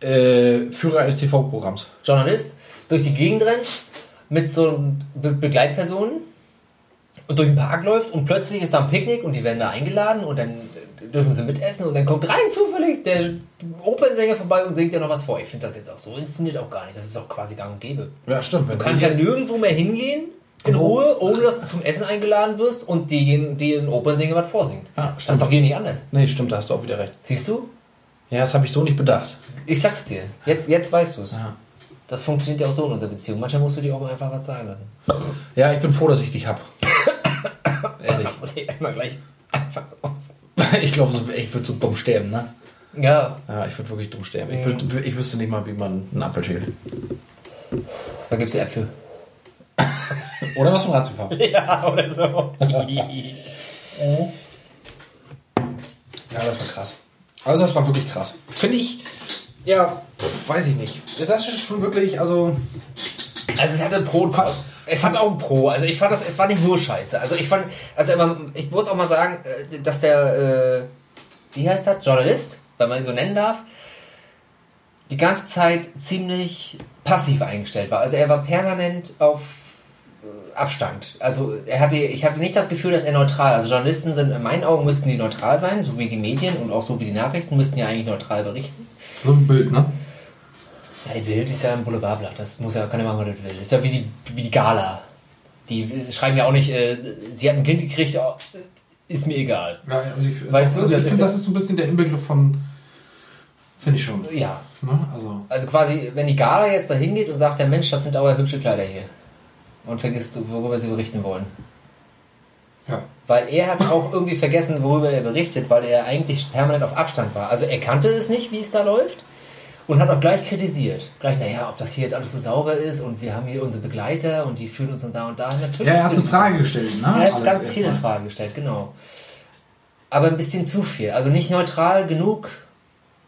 Äh, Führer eines TV-Programms. Journalist durch die Gegend rennt mit so Be Begleitpersonen und durch den Park läuft und plötzlich ist da ein Picknick und die werden da eingeladen und dann dürfen sie mitessen und dann kommt rein zufällig der Opernsänger vorbei und singt ja noch was vor. Ich finde das jetzt auch so inszeniert auch gar nicht. Das ist doch quasi gang und gäbe. Ja, stimmt. Du kannst ja nirgendwo mehr hingehen in Ruhe, ohne dass du zum Essen eingeladen wirst und die, die den Opernsänger was vorsingt. Ja, das stimmt. ist doch hier nicht anders. Nee, stimmt, da hast du auch wieder recht. Siehst du? Ja, das habe ich so nicht bedacht. Ich sag's dir. Jetzt, jetzt weißt du es. Ja. Das funktioniert ja auch so in unserer Beziehung. Manchmal musst du dir auch einfach was sagen lassen. Ja, ich bin froh, dass ich dich hab. Ehrlich. muss ich erstmal gleich einfach so aus. Ich glaube, ich würde so dumm sterben, ne? Ja, Ja, ich würde wirklich dumm sterben. Ich, würd, ich wüsste nicht mal, wie man einen Apfel schält. da gibt's ja Äpfel. Oder was vom Ratiofarben. Ja, oder so. Ja, das war krass. Also das war wirklich krass. Finde ich, ja, weiß ich nicht. Das ist schon wirklich, also... Also es hatte Pro und Contra. Es hat auch ein Pro. Also ich fand das, es war nicht nur scheiße. Also ich fand, also ich muss auch mal sagen, äh, dass der, äh, wie heißt das, Journalist, wenn man ihn so nennen darf, die ganze Zeit ziemlich passiv eingestellt war. Also er war permanent auf Abstand. Also er hatte, ich hatte nicht das Gefühl, dass er neutral. Also Journalisten sind in meinen Augen müssten die neutral sein, so wie die Medien und auch so wie die Nachrichten müssten ja eigentlich neutral berichten. So ein Bild, ne? Ja, die Bild ist ja ein Boulevardblatt. Das muss ja, kann ja machen, was das will. Ist ja wie die, wie die Gala. Die schreiben ja auch nicht, äh, sie hat ein Kind gekriegt, oh, ist mir egal. Ja, also ich, Weißt du, also ich das finde, ist- das ist so ein bisschen der Inbegriff von. Finde ich schon. Ja. Ne? Also. Also quasi, wenn die Gala jetzt da hingeht und sagt, der Mensch, das sind aber hübsche Kleider hier. Und vergisst, worüber sie berichten wollen. Ja. Weil er hat auch irgendwie vergessen, worüber er berichtet, weil er eigentlich permanent auf Abstand war. Also er kannte es nicht, wie es da läuft. Und hat auch gleich kritisiert. Gleich, naja, ob das hier jetzt alles so sauber ist und wir haben hier unsere Begleiter und die führen uns und da und da. Natürlich. Ja, er hat eine Frage gestellt, ne? Er hat Alles ganz viel in erstmal. Frage gestellt, genau. Aber ein bisschen zu viel. Also nicht neutral genug,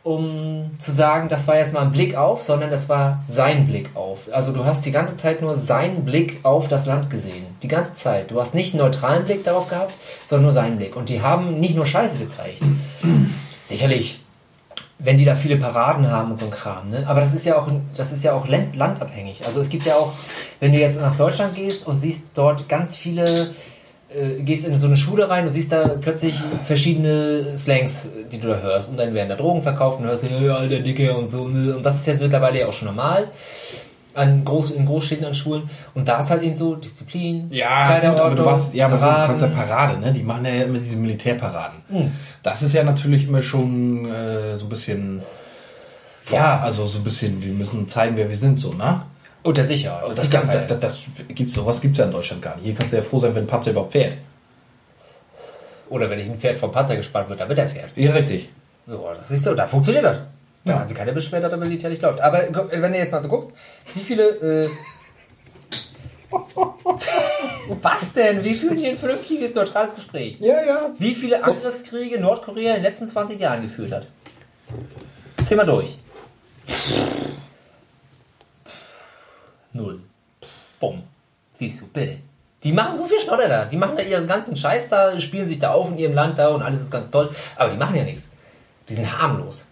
um zu sagen, das war jetzt mal ein Blick auf, sondern das war sein Blick auf. Also du hast die ganze Zeit nur seinen Blick auf das Land gesehen. Die ganze Zeit. Du hast nicht einen neutralen Blick darauf gehabt, sondern nur seinen Blick. Und die haben nicht nur Scheiße gezeigt. Sicherlich, wenn die da viele Paraden haben und so ein Kram, ne? Aber das ist ja auch, das ist ja auch land, landabhängig. Also es gibt ja auch, wenn du jetzt nach Deutschland gehst und siehst dort ganz viele, äh, gehst in so eine Schule rein und siehst da plötzlich verschiedene Slangs, die du da hörst. Und dann werden da Drogen verkauft und hörst, hey, alter Dicke und so. Ne? Und das ist jetzt mittlerweile ja auch schon normal. An Groß, in Großstädten, an Schulen. Und da ist halt eben so Disziplin, Ja, gut, aber du warst, ja, aber du kannst ja Parade, ne? Die machen ja immer diese Militärparaden. Hm. Das ist ja natürlich immer schon äh, so ein bisschen. Ja. also so ein bisschen, wir müssen zeigen, wer wir sind, so, ne? Unter sicher. Das, das, das, das, das gibt's, sowas gibt's ja in Deutschland gar nicht. Hier kannst du ja froh sein, wenn ein Panzer überhaupt fährt. Oder wenn ich ein Pferd vom Panzer gespannt wird, damit er fährt. Ja, richtig. So, das ist so, da funktioniert das. Da Ja. kannst du keine Beschwerde, dass der Militär nicht läuft. Aber wenn du jetzt mal so guckst, wie viele. Äh, was denn? Wie führen die ein vernünftiges, neutrales Gespräch? Ja, ja. Wie viele Angriffskriege Nordkorea in den letzten 20 Jahren geführt hat? Zähl mal durch. Null. Bumm. Siehst du, bitte. Die machen so viel Schnodder da. Die machen da ihren ganzen Scheiß da, spielen sich da auf in ihrem Land da und alles ist ganz toll. Aber die machen ja nichts. Die sind harmlos.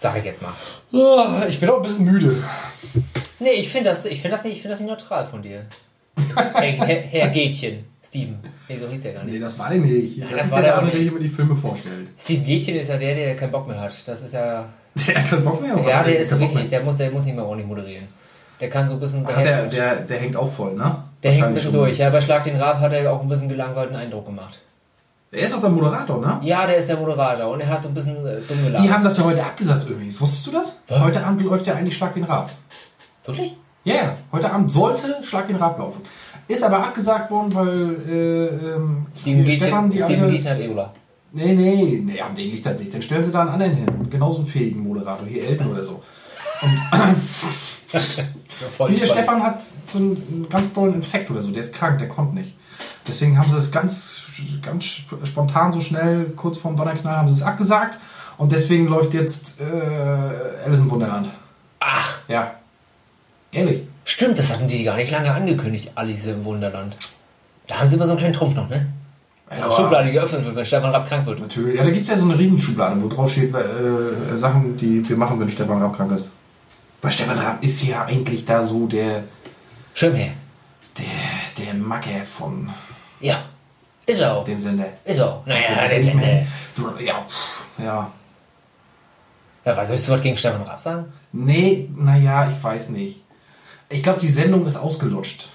Sag ich jetzt mal. Ah, Ich bin auch ein bisschen müde. Nee, ich finde das, ich finde das, nicht- ich finde das nicht neutral von dir. Herr, Herr, Herr Gätchen. Steven. Nee, so hieß der gar nicht. Nee, das war der nicht. Das, das ist war ja der der andere, der immer die Filme vorstellt. Steven Gätchen ist ja der, der keinen Bock mehr hat. Das ist ja. Der hat keinen Bock mehr. oder? Ja, der ist keinen Bock richtig. Der muss, der muss nicht mehr ordentlich moderieren. Der kann so ein bisschen. Ach, der, der, der hängt auch voll, ne? der hängt ein bisschen durch. Ja, bei Schlag den Rab hat er auch ein bisschen gelangweilten Eindruck gemacht. Er ist doch der Moderator, ne? Ja, der ist der Moderator und er hat so ein bisschen äh, dumm gelabert. Die haben das ja heute abgesagt übrigens. Wusstest du das? Was? Heute Abend läuft ja eigentlich Schlag den Rab. Wirklich? Ja, ja. Heute Abend sollte Schlag den Rab laufen. Ist aber abgesagt worden, weil äh, ähm, Steven Stefan, die Steven alte... Hat Ebola. Nee, nee, nee, am den liegt das nicht. Dann stellen sie da einen anderen hin. Genauso einen fähigen Moderator. Hier Elton oder so. Voll Hier. Stefan hat so einen, einen ganz tollen Infekt oder so. Der ist krank, der kommt nicht. Deswegen haben sie es ganz, ganz spontan, so schnell, kurz vorm Donnerknall, haben sie es abgesagt. Und deswegen läuft jetzt äh, Alice im Wunderland. Ach, Ja. Ehrlich. stimmt, das hatten die gar nicht lange angekündigt, Alice im Wunderland. Da haben sie immer so einen kleinen Trumpf noch, ne? Ja, Schublade, die geöffnet wird, wenn Stefan Rapp krank wird. Natürlich. Ja, da gibt es ja so eine Riesenschublade, wo drauf steht, äh, Sachen, die wir machen, wenn Stefan Raab krank ist. Weil Stefan Raab ist ja eigentlich da so der, Schirmherr. der, der Macke von Ja. Ist er auch. dem Sender. Ist er auch. Naja, nicht Sender. mehr- Du, ja, pff, ja. Ja, was willst du was gegen Stefan Rapp sagen? Nee, naja, ich weiß nicht. Ich glaube, die Sendung ist ausgelutscht.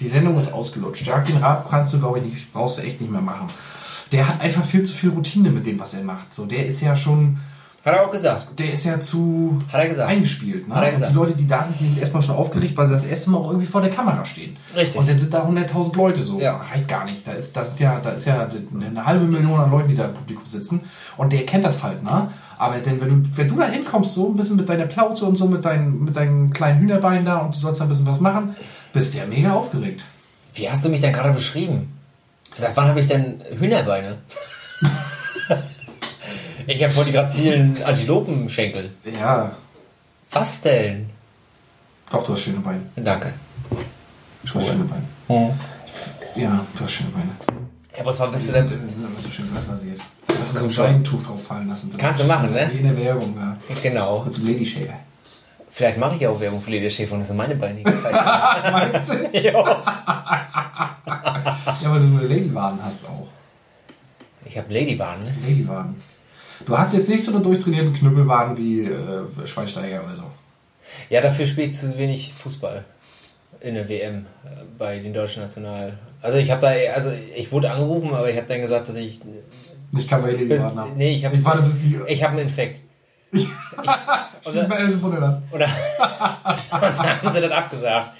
Die Sendung ist ausgelutscht. Jörg den Raab kannst du, glaube ich, nicht, brauchst du echt nicht mehr machen. Der hat einfach viel zu viel Routine mit dem, was er macht. So, der ist ja schon, Hat er auch gesagt. der ist ja zu Hat er gesagt. eingespielt. Ne? Hat er Und gesagt. die Leute, die da sind, die sind erstmal schon aufgeregt, weil sie das erste Mal auch irgendwie vor der Kamera stehen. Richtig. Und dann sind da 100.000 Leute so. Ja. Reicht gar nicht. Da ist, da, sind ja, da ist ja eine halbe Million an Leuten, die da im Publikum sitzen. Und der kennt das halt, ne? Aber denn, wenn du, wenn du da hinkommst, so ein bisschen mit deiner Plauze und so, mit, deinen, mit deinen kleinen Hühnerbeinen da und du sollst da ein bisschen was machen, bist du ja mega aufgeregt. Wie hast du mich denn gerade beschrieben? Seit wann habe ich denn Hühnerbeine? ich habe vor die grazilen Antilopenschenkel. Ja, Was denn? doch, du hast schöne Beine. Danke. Du hast schöne Beine. Ja, du hast schöne Beine. Ja, was war bist du sind, denn? die sind immer so schön glatt rasiert. Kannst du so ein Super. Seidentuch drauf fallen lassen. Kannst du machen, ne? Der Werbung, ja. Genau. So einem Lady Shaver. Vielleicht mache ich ja auch Werbung für Leder Schäfer und das sind meine Beine. Meinst du? ja. Ja, weil du so eine Ladywaden hast auch. Ich habe Ladywaden, ne? Ladywaden. Du hast jetzt nicht so eine durchtrainierten Knüppelwaden wie äh, Schweinsteiger oder so. Ja, dafür spiele ich zu wenig Fußball in der WM äh, bei den deutschen National. Also ich habe da, also ich wurde angerufen, aber ich habe dann gesagt, dass ich Ich kann bei bis, Ladywaden haben. nee, ich habe Ich warte, bis die. ich habe einen Infekt. Ich bin bei Alice im Wunderland. Oder und dann haben sie dann abgesagt.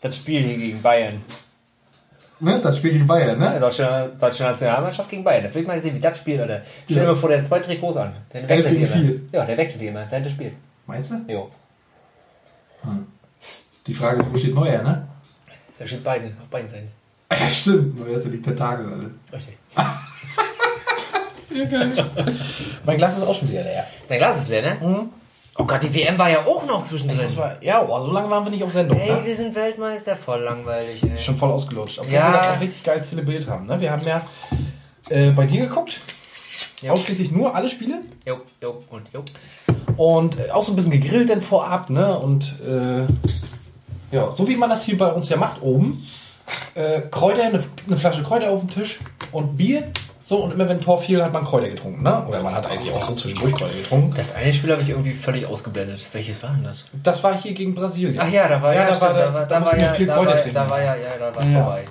Das Spiel hier gegen Bayern. Ne? Das Spiel gegen Bayern, ne? Deutsche, deutsche Nationalmannschaft gegen Bayern. Da will ich mal sehen, wie das Spiel, oder? Stell dir Ja. mal vor, der hat zwei Trikots an. Der wechselt die immer. Ja, der wechselt die immer während des Spiels. Meinst du? Jo. Die Frage ist, wo steht Neuer, ne? Da steht beiden, auf beiden Seiten. Ja, stimmt. Neuer ist ja die Tentakel alle. Richtig. Mein Glas ist auch schon wieder leer. Dein Glas ist leer, ne? Mhm. Oh Gott, die WM war ja auch noch zwischendrin. Ja, oh, so lange waren wir nicht auf Sendung. Ey, Ne? wir sind Weltmeister, voll langweilig, ey. Schon voll ausgelutscht. Aber Ja. wir das auch richtig geil zelebriert haben. Ne? Wir haben ja äh, bei dir geguckt. Jo. Ausschließlich nur alle Spiele. Jo, jo und jo. Und äh, auch so ein bisschen gegrillt dann vorab. Ne? Und äh, ja, so wie man das hier bei uns ja macht oben. Äh, Kräuter, eine, eine Flasche Kräuter auf dem Tisch und Bier. So, und immer wenn ein Tor fiel, hat man Kräuter getrunken. Ne? Oder man hat eigentlich auch so zwischendurch Kräuter getrunken. Das eine Spiel habe ich irgendwie völlig ausgeblendet. Welches war denn das? Das war hier gegen Brasilien. Ach ja, da war Ja, ja, da war das- da, da war, da, war viel ja, da, Kräuter war, trinken. da war ja, ja, da war Ja. vorbei.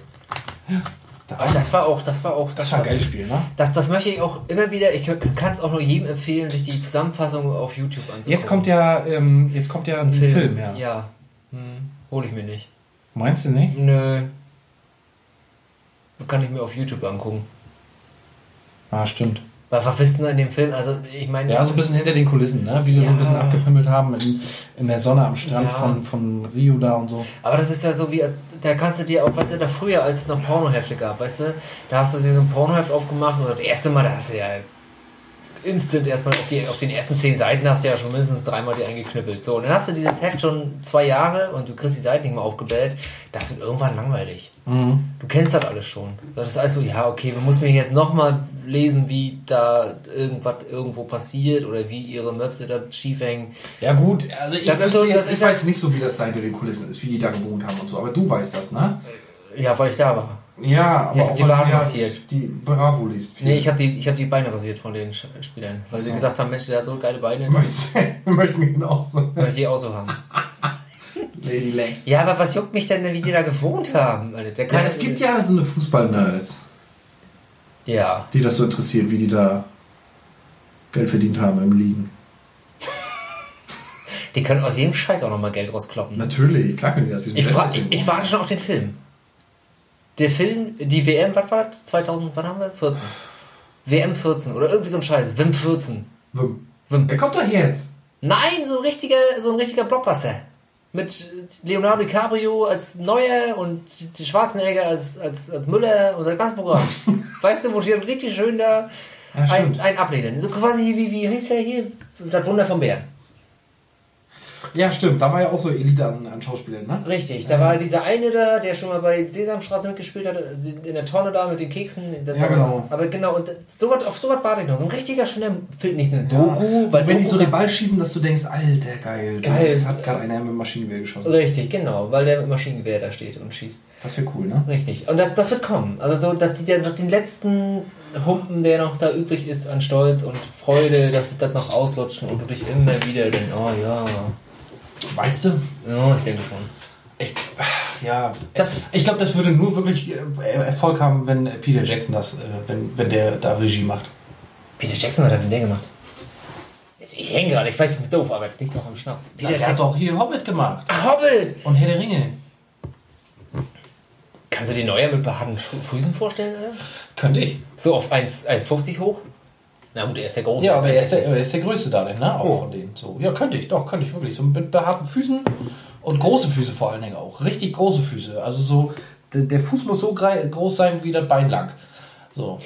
Da Aber das war auch, das war auch, Das war ein geiles Spiel, ne? Das, das möchte ich auch immer wieder, ich kann es auch nur jedem empfehlen, sich die Zusammenfassung auf YouTube anzugucken. Jetzt kommt ja, ähm, jetzt kommt ja ein Film, ja. Ja. Hm, hol ich mir nicht. Meinst du nicht? Nö. Kann ich mir auf YouTube angucken. Ah, stimmt. Wisst ihr in dem Film? Also, ich meine. Ja, so ein bisschen hinter den Kulissen, ne? Wie sie so ein Ja. bisschen abgepimmelt haben in, in der Sonne am Strand Ja. von, von Rio da und so. Aber das ist ja so wie, da kannst du dir auch, weißt du, da früher, als es noch Pornohefte gab, weißt du, da hast du dir so ein Pornoheft aufgemacht und das erste Mal, da hast du ja instant erstmal auf, die, auf den ersten zehn Seiten hast du ja schon mindestens dreimal die eingeknüppelt. So, und dann hast du dieses Heft schon zwei Jahre und du kriegst die Seiten nicht mehr aufgebläht. Das wird irgendwann langweilig. Du kennst das alles schon. Das ist alles so, ja, okay, wir müssen mir jetzt nochmal lesen, wie da irgendwas irgendwo passiert oder wie ihre Möpse da schief hängen. Ja gut, also ich, Das so- jetzt- ich weiß nicht so, wie das da hinter den Kulissen ist, wie die da gewohnt haben und so, aber du weißt das, ne? Ja, weil ich da war. Ja, aber Ja, auch die ja rasiert. Die Bravo liest. viel. Nee, ich habe die, ich hab die Beine rasiert von den Spielern. Weil sie So. gesagt haben, Mensch, der hat so geile Beine. Möchtest- Wir möchten ihn auch so. Möchte ich die auch so haben. Lady Legs. Ja, aber was juckt mich denn, wie die da gewohnt haben? Alter? Ja, es gibt ja so eine Fußball-Nerds, Ja. die das so interessiert, wie die da Geld verdient haben im Ligen. Die können aus jedem Scheiß auch nochmal Geld rauskloppen. Natürlich, klar können die das. Ich, fra ich, ich warte schon auf den Film. Der Film, die WM, was war das? 2000, wann haben wir? 14. WM 14 oder irgendwie so ein Scheiß. WM 14. geworden. WM. Er kommt doch jetzt. Nein, so ein richtiger, so ein richtiger Blockbuster. Mit Leonardo DiCaprio als Neuer und die Schwarzenegger als, als, als Müller und das ganze Programm. weißt du, wo die dann richtig schön da Ja, ein, ein ablehnen. So quasi wie, wie heißt der hier? Das Wunder vom Bären. Ja, stimmt. Da war ja auch so Elite an, an Schauspielern, ne? Richtig, da war dieser eine da, der schon mal bei Sesamstraße mitgespielt hat, in der Tonne da mit den Keksen. Ja, genau. Aber genau, und so was, auf sowas warte ich noch. So ein richtiger schöner Film, nicht eine Doku, weil wenn die Doku- so den Ball schießen, dass du denkst, Alter, geil. Geil. Jetzt hat gerade einer mit Maschinengewehr geschossen. Richtig, genau, weil der mit Maschinengewehr da steht und schießt. Das wäre cool, ne? Richtig. Und das, das wird kommen. Also so, dass die dann noch den letzten Humpen, der noch da übrig ist an Stolz und Freude, dass sie das noch auslutschen und du dich immer wieder denkst, oh ja. Meinst du? Ja, ich denke schon. Ich, ja, Das- ich glaube, das würde nur wirklich äh, Erfolg haben, wenn Peter Jackson das, äh, wenn, wenn der da Regie macht. Peter Jackson hat das denn der gemacht? Ich hänge gerade, ich weiß, ich bin doof, aber das liegt doch am Schnaps. Ja, der hat doch hier Hobbit gemacht. Ach, Hobbit! Und Herr der Ringe. Kannst du dir Neuer mit behaarten Füßen vorstellen, oder? Könnte ich. So auf 1 1,50 hoch? Na gut, er ist der Große. Ja, aber er ist der, er ist der Größte da denn, ne? Auch Oh. von denen. So. Ja, könnte ich, doch, könnte ich wirklich. So mit behaarten Füßen und große Füße vor allen Dingen auch. Richtig große Füße. Also so, der, Fuß muss so groß sein wie das Bein lang. So.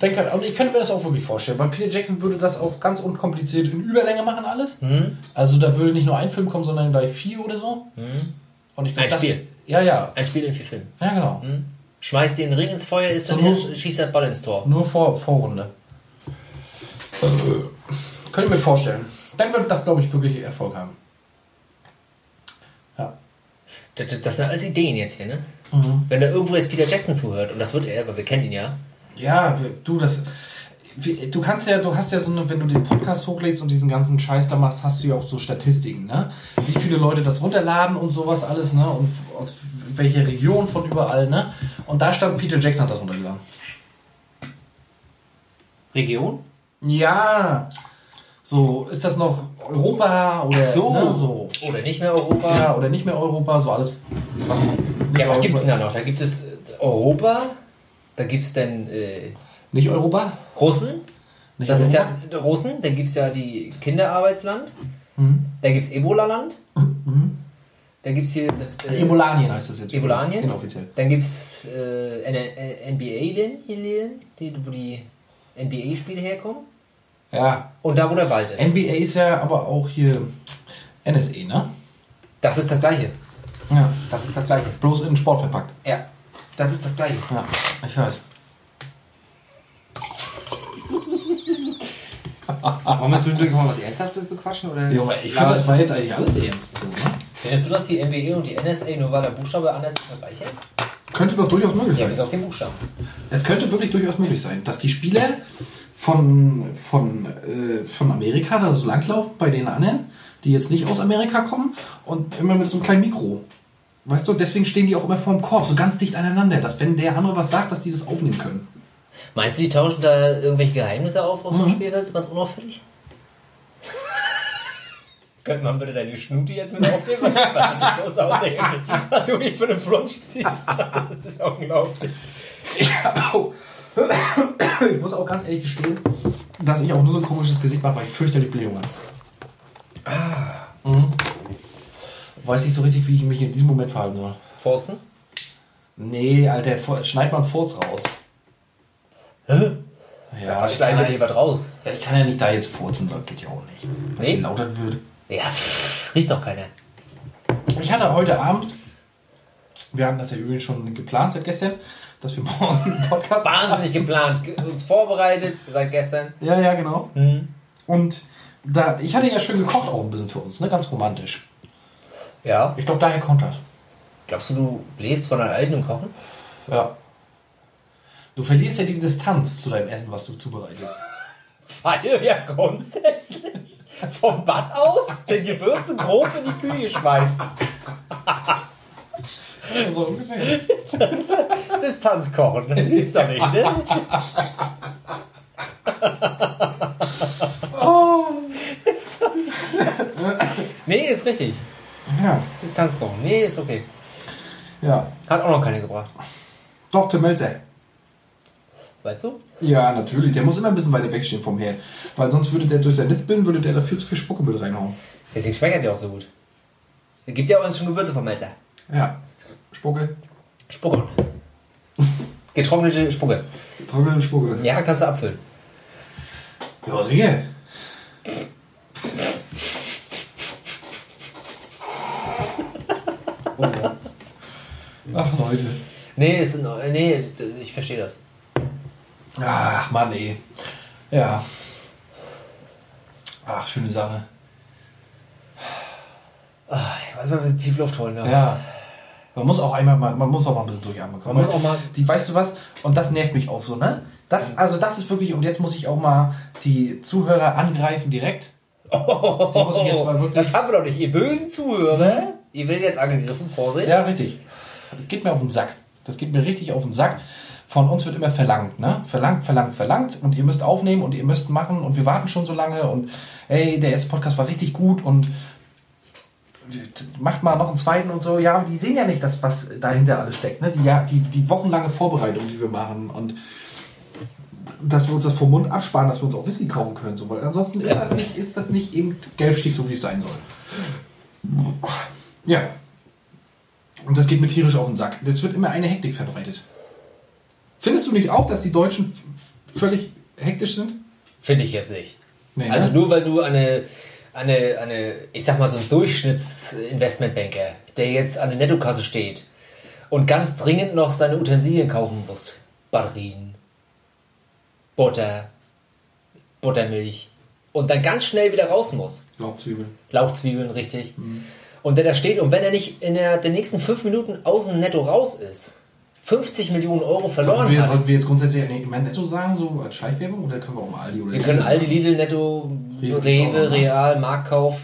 Denke, und ich könnte mir das auch wirklich vorstellen, weil Peter Jackson würde das auch ganz unkompliziert in Überlänge machen alles. Hm? Also da würde nicht nur ein Film kommen, sondern gleich vier oder so. Und ich glaub, Ein das, Spiel. Ja, ja. Ein Spiel in vier Filmen. Ja, genau. Schmeißt den Ring ins Feuer, ist dann So her, muss- schießt der Ball ins Tor. Nur vor Vorrunde. Könnte ich mir vorstellen. Dann wird das, glaube ich, wirklich Erfolg haben. Das, das, das sind alles Ideen jetzt hier, ne? Mhm. Wenn da irgendwo jetzt Peter Jackson zuhört, und das wird er, weil wir kennen ihn ja. Ja, du, das. Du kannst ja, du hast ja so eine, wenn du den Podcast hochlädst und diesen ganzen Scheiß da machst, hast du ja auch so Statistiken, ne? Wie viele Leute das runterladen und sowas alles, ne? Und aus welcher Region von überall, ne? Und da stand Peter Jackson hat das runtergeladen. Region? Ja. So, ist das noch Europa oder so. Ne, so. Oder nicht mehr Europa? Ja, oder nicht mehr Europa, so alles. Was Ja, was gibt's denn da noch? Da gibt es äh, Europa, da gibt's dann äh, ist. Nicht Europa? Russen, Nicht das ist Europa? ja Russen, dann gibt's ja die Kinderarbeitsland, Mhm. da gibt's Ebola-Land, dann gibt's hier das, äh, Ebolanien heißt das jetzt. Ebolanien? Inoffiziell. Dann gibt's äh, NBA-Länder, die, wo die NBA-Spiele herkommen. Ja. Und da, wo der Wald ist. NBA ist ja aber auch hier NSE, ne? Das ist das Gleiche. Ja. Das ist das Gleiche. Bloß in Sport verpackt. Ja, das ist das Gleiche. Ja, ich weiß. Wollen wir zwischendurch mal was Ernsthaftes bequatschen? Oder Ja, aber ich finde, das war jetzt eigentlich alles ernst. So, ne? Findest du, dass die NBA und die NSA nur weil der Buchstabe anders ist, das gleiche ist? Könnte doch durchaus möglich Ja, sein. bis auf den Buchstaben. Es könnte wirklich durchaus möglich sein, dass die Spieler von, von, äh, von Amerika da so langlaufen bei den anderen, die jetzt nicht aus Amerika kommen und immer mit so einem kleinen Mikro. Weißt du, deswegen stehen die auch immer vor dem Korb, so ganz dicht aneinander, dass wenn der andere was sagt, dass die das aufnehmen können. Meinst du, die tauschen da irgendwelche Geheimnisse auf auf dem Mhm. Spielfeld, so ganz unauffällig? Könnte man bitte deine Schnuti jetzt mit aufnehmen? Was ist du mich für eine Flunsch ziehst. Das ist unglaublich. Au. Ich muss auch ganz ehrlich gestehen, dass ich auch nur so ein komisches Gesicht mache, weil ich fürchterlich Blähungen habe. Mhm. Weiß nicht so richtig, wie ich mich in diesem Moment verhalten soll. Furzen? Nee, Alter, schneid mal einen Furz raus. Hä? Ja, was ich schneiden wir was raus? ja, ich kann ja nicht da jetzt furzen, das geht ja auch nicht. Was nee? lauter würde. Ja, pff, riecht doch keiner. Ich hatte heute Abend, wir hatten das ja übrigens schon geplant seit gestern, dass wir morgen einen Podcast Wahnsinnig geplant, ge- uns vorbereitet seit gestern. Ja, ja, genau. Hm. Und da, ich hatte ja schön gekocht auch ein bisschen für uns, ne? ganz romantisch. Ja. Ich glaube, daher kommt das. Glaubst du, du bläst von deinen Alten im Kochen? Ja. Du verlierst ja die Distanz zu deinem Essen, was du zubereitest. Weil ja grundsätzlich vom Bad aus den Gewürze grob in die Küche schmeißt. so ungefähr. Distanzkochen, das gibt's doch nicht, ne? Ist das nee, ist richtig. Ja, Distanzkochen. Nee, ist okay. ja. Hat auch noch keine gebracht. Doch, Tim Melzer. Weißt du? Ja, natürlich. Der muss immer ein bisschen weiter wegstehen vom Herd. Weil sonst würde der durch sein Lispeln, würde der da viel zu viel Spuckemüll reinhauen. Deswegen schmeckt der auch so gut. Es gibt ja auch schon Gewürze vom Melzer. Ja. Spucke. Spucke. Getrocknete Spucke. Trockene Spucke. Ja, kannst du abfüllen. Ja, sicher. Oh, ja. Ach, Leute. Nee, ist, in- nee, ich verstehe das. Ach, Mann, ey. Ja. Ach, schöne Sache. Ah, Ich weiß mal, ein bisschen Tiefluft holen. Ne? Ja. Man muss auch einmal mal, man muss auch mal ein bisschen durchatmen Man muss auch mal- Die, weißt du was? Und das nervt mich auch so, ne? Das, also das ist wirklich, und jetzt muss ich auch mal die Zuhörer angreifen direkt. Die muss ich jetzt mal wirklich. Das haben wir doch nicht. Ihr bösen Zuhörer, ihr werdet jetzt angegriffen, Vorsicht. Ja, richtig. Das geht mir auf den Sack. Das geht mir richtig auf den Sack. Von uns wird immer verlangt, ne? Verlangt, verlangt, verlangt. Und ihr müsst aufnehmen und ihr müsst machen und wir warten schon so lange und ey, der erste Podcast war richtig gut und macht mal noch einen zweiten und so. Ja, aber die sehen ja nicht das, was dahinter alles steckt, ne? Die, ja, die, die wochenlange Vorbereitung, die wir machen und dass wir uns das vom Mund absparen, dass wir uns auch Whisky kaufen können, so, weil ansonsten ist das nicht, ist das nicht eben Gelbstich, so wie es sein soll. Ja. Und das geht mir tierisch auf den Sack. Das wird immer eine Hektik verbreitet. Findest du nicht auch, dass die Deutschen völlig hektisch sind? Finde ich jetzt nicht. Nee, Also ne? nur weil du eine, eine, eine, ich sag mal so ein Durchschnittsinvestmentbanker, der jetzt an der Nettokasse steht und ganz dringend noch seine Utensilien kaufen muss. Batterien, Butter, Buttermilch und dann ganz schnell wieder raus muss. Lauchzwiebeln. Lauchzwiebeln, richtig. Und Und der da steht, und wenn er nicht in der, den nächsten fünf Minuten außen netto raus ist, 50 Millionen Euro verloren Sollten wir, hat. sollten wir jetzt grundsätzlich Element netto sagen, so als Schleichwerbung, oder können wir auch mal Aldi oder Wir können Aldi, Lidl, Netto, Rewe, Rewe, ne? Real, Marktkauf,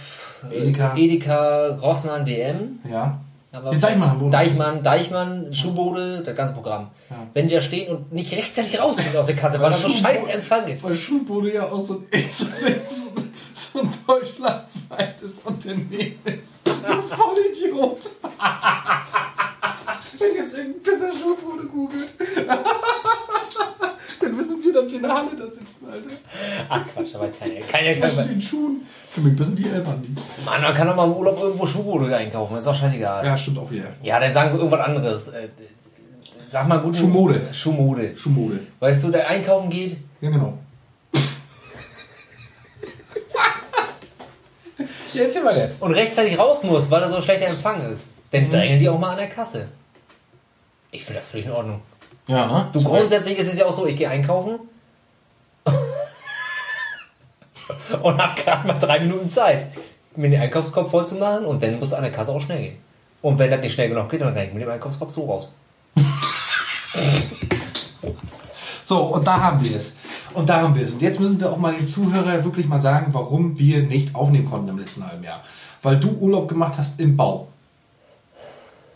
äh, Edeka. Edeka Rossmann, DM. Ja. Haben wir- Ja, Deichmann. Deichmann, Deichmann, Schuhbode, das ganze Programm. Ja. Wenn die da stehen und nicht rechtzeitig raus sind aus der Kasse, weil das so scheiß Empfang ist. Weil Schulbude ja auch so ein, so, so ein deutschlandweites Unternehmen ist. Du Vollidiot. Wenn jetzt irgendein Pisser Schulbude googelt, dann wissen wir, dass wir in der Halle da sitzen, Alter. Ach Quatsch, da weiß keiner. Keiner Zwischen kann. den Schuhen. Für mich ein bisschen wie Elbandi. Mann, man kann doch mal im Urlaub irgendwo Schuhbode einkaufen, ist doch scheißegal. Ja, stimmt auch wieder. Ja, dann sagen wir irgendwas anderes. Äh, Sag mal gut. Schuhmode. Schuhmode. Schuhmode. Weißt du, der einkaufen geht, Ja, genau. Jetzt immer der. und rechtzeitig raus muss, weil er so schlechter Empfang ist, dann drängen die auch mal an der Kasse. Ich finde das völlig in Ordnung. Ja, ne? Du, grundsätzlich ist es ja auch so, ich gehe einkaufen und habe gerade mal drei Minuten Zeit, mir den Einkaufskorb voll zu machen und dann muss an der Kasse auch schnell gehen. Und wenn das nicht schnell genug geht, dann renn ich mit dem Einkaufskorb so raus. So, und da haben wir es. Und da haben wir es. Und jetzt müssen wir auch mal den Zuhörer wirklich mal sagen, warum wir nicht aufnehmen konnten im letzten halben Jahr. Weil du Urlaub gemacht hast im Bau.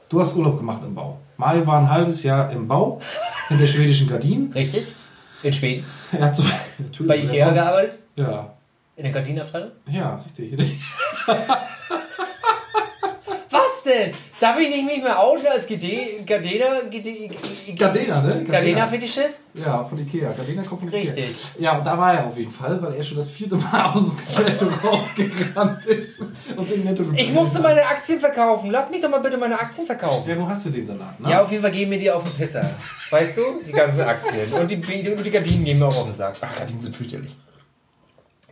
Du hast Urlaub gemacht im Bau. Mario war ein halbes Jahr im Bau in der schwedischen Gardinen. Richtig? In Schweden. Er hat so, natürlich, Bei Ikea gearbeitet? Ja, In der Gardinenabteilung? ja, richtig. Denn? Darf ich nicht mich mehr outen als Gardena? Gardena, ne? Gardena-Fetischist? Ja, von Ikea. Gardena kommt von Richtig. Ikea. Ja, und da war er auf jeden Fall, weil er schon das vierte Mal aus dem Netto rausgerannt ist und den Netto Ich musste meine Aktien verkaufen. Lass mich doch mal bitte meine Aktien verkaufen. Ja, nun hast du den Salat, ne? Ja, auf jeden Fall gehen mir die auf den Pisser. Weißt du? Die ganzen Aktien. Und die, die, die Gardinen gehen mir auch auf den Sack. Ach, Gardinen sind fürchterlich.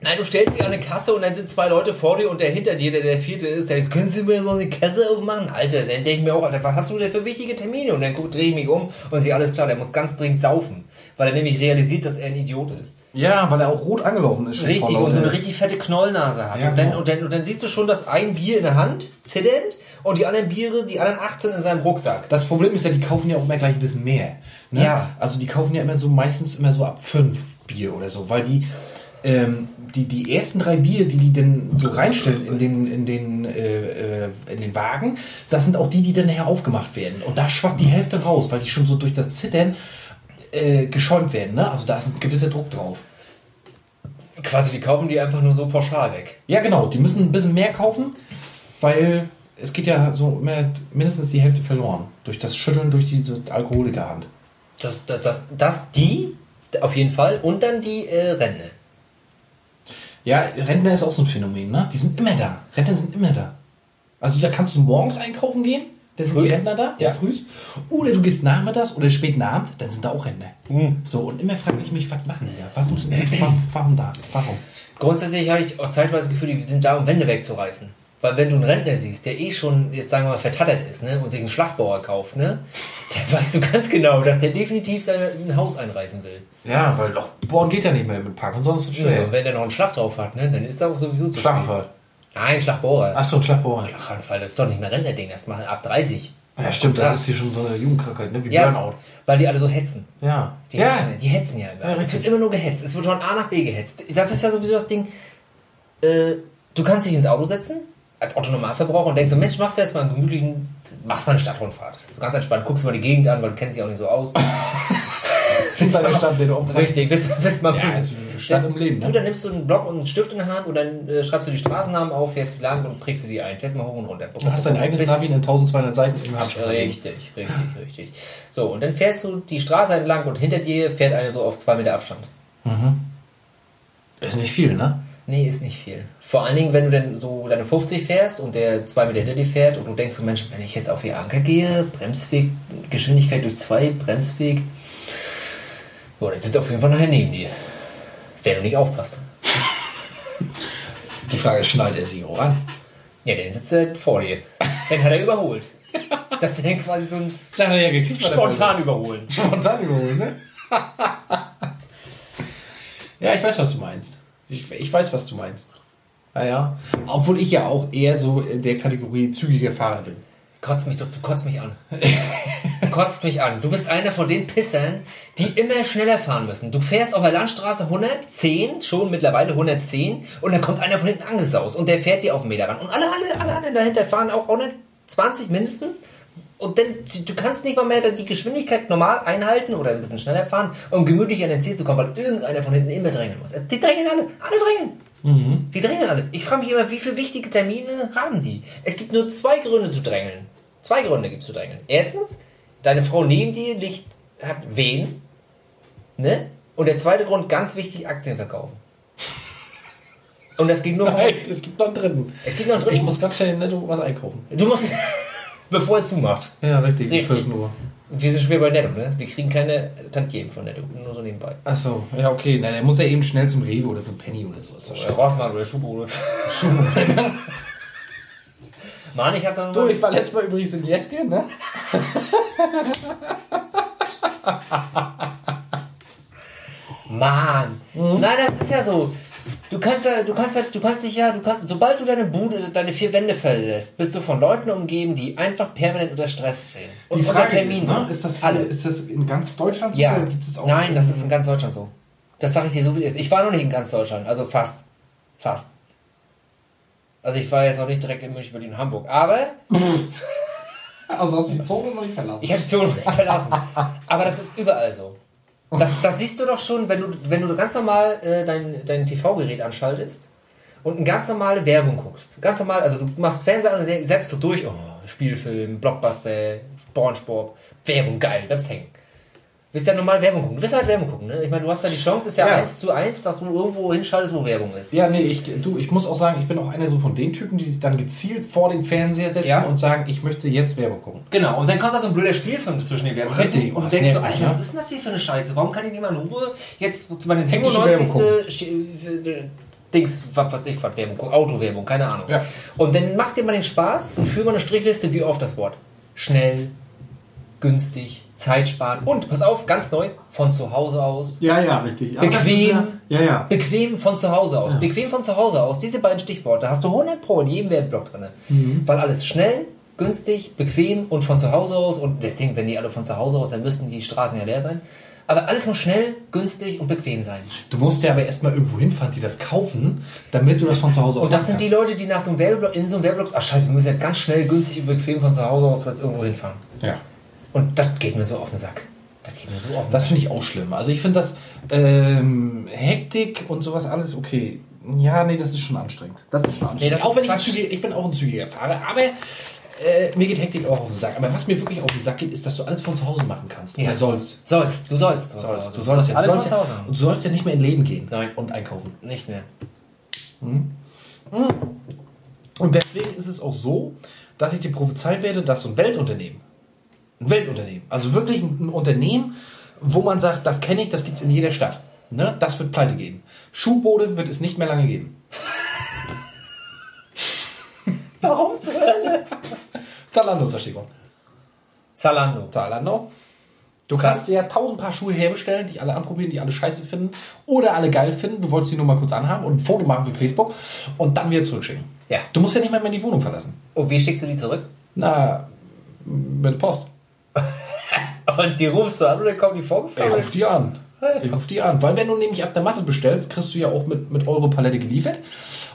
Nein, du stellst dich an eine Kasse und dann sind zwei Leute vor dir und der hinter dir, der der vierte ist, der können Sie mir so eine Kasse aufmachen? Alter, dann denke ich mir auch, Alter, was hast du denn für wichtige Termine? Und dann drehe ich mich um und sehe alles klar, der muss ganz dringend saufen. Weil er nämlich realisiert, dass er ein Idiot ist. Ja, weil er auch rot angelaufen ist. Richtig, und so eine richtig fette Knollnase hat. Ja, und, dann, genau. und, dann, und dann siehst du schon, dass ein Bier in der Hand, zitternd, und die anderen Biere, die anderen 18 in seinem Rucksack. Das Problem ist ja, die kaufen ja auch immer gleich ein bisschen mehr. Ne? Ja. Also die kaufen ja immer so meistens immer so ab fünf Bier oder so, weil die ähm, die, die ersten drei Bier, die die dann so reinstellen in den, in den, äh, äh, in den Wagen, das sind auch die, die dann nachher aufgemacht werden. Und da schwappt die Hälfte raus, weil die schon so durch das Zittern äh, geschäumt werden. Ne? Also da ist ein gewisser Druck drauf. Quasi, die kaufen die einfach nur so pauschal weg. Ja, genau. Die müssen ein bisschen mehr kaufen, weil es geht ja so immer mindestens die Hälfte verloren. Durch das Schütteln durch diese Alkoholikerhand. Das, das, das, das die, auf jeden Fall, und dann die äh, Renne. Ja, Rentner ist auch so ein Phänomen, ne? Die sind immer da. Rentner sind immer da. Also da kannst du morgens einkaufen gehen, dann sind die Frühs. Rentner da, Ja. ja, frühs. Oder du gehst nachmittags oder späten Abend, dann sind da auch Rentner. Mhm. So, und immer frage ich mich, was machen die da? Warum sind die, warum, warum da? Warum? Grundsätzlich habe ich auch zeitweise das Gefühl, die sind da, um Wände wegzureißen. Weil wenn du einen Rentner siehst, der eh schon, jetzt sagen wir mal, vertattert ist, ne, und sich einen Schlachtbauer kauft, ne, dann weißt du ganz genau, dass der definitiv sein ein Haus einreißen will. Ja, weil Loch bohren geht ja nicht mehr mit Park und sonst ist es Ja. Und wenn der noch einen Schlag drauf hat, ne, dann ist er auch sowieso zu Schlaganfall. spät. Nein, Schlagbohrer. Achso, ein Schlagbohrer. Schlaganfall, das ist doch nicht mehr Rentnerding, das machen ab 30. Ja, stimmt, das ist hier schon so eine Jugendkrankheit, ne? Wie Ja, Burnout. weil die alle so hetzen. Ja. Die, ja. hetzen, die hetzen ja immer. Ja, es wird immer nur gehetzt. Es wird von A nach B gehetzt. Das ist ja sowieso das Ding. Äh, du kannst dich ins Auto setzen, als Autonormalverbraucher, und denkst so, Mensch, machst du jetzt mal einen gemütlichen, machst mal eine Stadtrundfahrt. So ganz entspannt, guckst mal die Gegend an, weil du kennst dich auch nicht so aus. In seiner Stadt, der du Richtig, bist, bist mal Ja, ist Stadt im Leben, Du, ne? dann nimmst du einen Block und einen Stift in der Hand und dann äh, schreibst du die Straßennamen auf, fährst die lang und prägst du die ein. Fährst mal hoch und runter. Du hast dein eigenes Navi in 1200 Seiten im Handschrift. Richtig, richtig, richtig. So, und dann fährst du die Straße entlang und hinter dir fährt eine so auf zwei Meter Abstand. Ist nicht viel, ne? Nee, ist nicht viel. Vor allen Dingen, wenn du dann so deine 50 fährst und der zwei Meter hinter dir fährt und du denkst so, Mensch, wenn ich jetzt auf ihr Anker gehe, Bremsweg, Geschwindigkeit durch zwei, Bremsweg, so, der sitzt auf jeden Fall nachher neben dir. Wenn du nicht aufpasst. Die Frage ist, schnallt er sich auch an? Ja, dann sitzt er vor dir. Dann hat er überholt. Das ist dann quasi so ein Da hat er ja gekriegt. was er spontan überholen. Spontan überholen, ne? ja, ich weiß, was du meinst. Ich, ich weiß, was du meinst. Naja. Obwohl ich ja auch eher so in der Kategorie zügiger Fahrer bin. Kotzt mich doch, du kotzt mich an. Du kotzt mich an. Du bist einer von den Pissern, die immer schneller fahren müssen. Du fährst auf der Landstraße 110, schon mittlerweile 110, und dann kommt einer von hinten angesaust und der fährt dir auf den Meter ran. Und alle, alle, alle anderen dahinter fahren auch 120 mindestens. Und dann, du kannst nicht mal mehr die Geschwindigkeit normal einhalten oder ein bisschen schneller fahren, um gemütlich an den Ziel zu kommen, weil irgendeiner von hinten immer drängen muss. Die drängen alle, alle drängen. Die drängen alle. Ich frage mich immer, wie viele wichtige Termine haben die? Es gibt nur zwei Gründe zu drängeln. Zwei Gründe gibt es zu drängeln. Erstens, deine Frau neben dir liegt, hat Wehen. Ne? Und der zweite Grund, ganz wichtig, Aktien verkaufen. Und das geht nur Nein, es gibt noch einen dritten. Es gibt noch einen dritten. Ich muss ganz schnell netto was einkaufen. Du musst, bevor er zumacht. Ja, richtig. Richtig. 14 Uhr. Wir sind schon wieder bei Netto, ne? Wir kriegen keine Tantiemen von Netto, nur so nebenbei. Achso, ja, okay. Na, der muss ja eben schnell zum Rewe oder zum Penny oder so. Ist doch Oder. Rossmann oder Schuhbude. Mann, ich hab da Du, ich war letztes Mal übrigens in Jeske, ne? Mann. Mhm. Nein, das ist ja so. Du kannst ja, du kannst ja, du kannst dich ja, du kannst, sobald du deine Bude, deine vier Wände verlässt, bist du von Leuten umgeben, die einfach permanent unter Stress stehen. Und Die Frage ist, Terminen. ne? ist, das hier, Alle. ist das in ganz Deutschland so Ja. oder gibt es auch... Nein, das ist in ganz Deutschland so. Das sage ich dir so wie es ist. Ich war noch nicht in ganz Deutschland, also fast. Fast. Also ich war jetzt noch nicht direkt in München, Berlin und Hamburg. Aber Also hast du die Zone noch nicht verlassen. ich habe die Zone verlassen. Aber das ist überall so. Das, das siehst du doch schon, wenn du, wenn du ganz normal äh, dein, dein TV-Gerät anschaltest und eine ganz normale Werbung guckst. Ganz normal, also du machst Fernseher und selbst du durch, oh, Spielfilm, Blockbuster, Spongebob, Werbung, geil, bleibst hängen. Du willst ja normal Werbung gucken. Du willst halt Werbung gucken, ne? Ich meine, du hast ja die Chance, ist ja, Ja. eins zu eins, dass du irgendwo hinschaltest, wo Werbung ist. Ja, nee, ich, du, ich muss auch sagen, ich bin auch einer so von den Typen, die sich dann gezielt vor den Fernseher setzen Ja. und sagen, ich möchte jetzt Werbung gucken. Genau, und dann kommt da so ein blöder Spielfilm zwischen den Werbungen. Richtig, Und du das denkst so, nervt mich, Alter, ne? was ist denn das hier für eine Scheiße? Warum kann ich nicht mal in Ruhe jetzt zu meiner Hektische 97. Werbung Sch- äh, Dings, was weiß ich, was Werbung, gucken, Autowerbung, keine Ahnung. Ja. Und dann macht dir mal den Spaß und führ mal eine Strichliste, wie oft das Wort. Schnell, günstig, Zeit sparen und, pass auf, ganz neu, von zu Hause aus. Ja, ja, richtig. Aber Bequem. ja, ja. Bequem von zu Hause aus. Bequem von zu Hause aus. Diese beiden Stichworte hast du 100 Pro in jedem Werbeblock drin. Mhm. Weil alles schnell, günstig, bequem und von zu Hause aus. Und deswegen, wenn die alle von zu Hause aus, dann müssten die Straßen ja leer sein. Aber alles muss schnell, günstig und bequem sein. Du musst ja aber erstmal irgendwo hinfahren, die das kaufen, damit du das von zu Hause aus Und das sind die. Leute, die nach so einem Werbeblock, in so einem Werbeblock, ach scheiße, wir müssen jetzt ganz schnell, günstig und bequem von zu Hause aus jetzt irgendwo hinfahren. Ja. Und das geht mir so auf den Sack. Das geht mir so auf den Das finde ich auch schlimm. Also ich finde das ähm, Hektik und sowas alles okay. Ja, nee, das ist schon anstrengend. Das ist schon anstrengend. ist auch wenn ich, zügiger, ich bin auch ein zügiger Fahrer, aber äh, mir geht Hektik auch auf den Sack. Aber was mir wirklich auf den Sack geht, ist, dass du alles von zu Hause machen kannst. Ja. Oder sollst. Sollst, du sollst. Du sollst. Du sollst ja, du sollst ja, und du sollst ja nicht mehr in Läden gehen Nein. und einkaufen. Nicht mehr. Und deswegen ist es auch so, dass ich dir prophezeit werde, dass so ein Weltunternehmen, ein Weltunternehmen, also wirklich ein ein Unternehmen, wo man sagt, das kenne ich, das gibt es in jeder Stadt. Ne? Das wird pleite gehen. Schuhbode wird es nicht mehr lange geben. Warum Hölle? Zalando ist das Stichwort. Zalando. Zalando. Du kannst dir ja tausend Paar Schuhe herbestellen, die alle anprobieren, die alle scheiße finden oder alle geil finden. Du wolltest die nur mal kurz anhaben und ein Foto machen für Facebook und dann wieder zurückschicken. Ja. Du musst ja nicht mal mehr die Wohnung verlassen. Und wie schickst du die zurück? Na, mit der Post. Und die rufst du an oder kommen die Ich vorgefahren? ruf die an. Ich ruf die an. Weil wenn du nämlich ab der Masse bestellst, kriegst du ja auch mit, mit Euro Palette geliefert.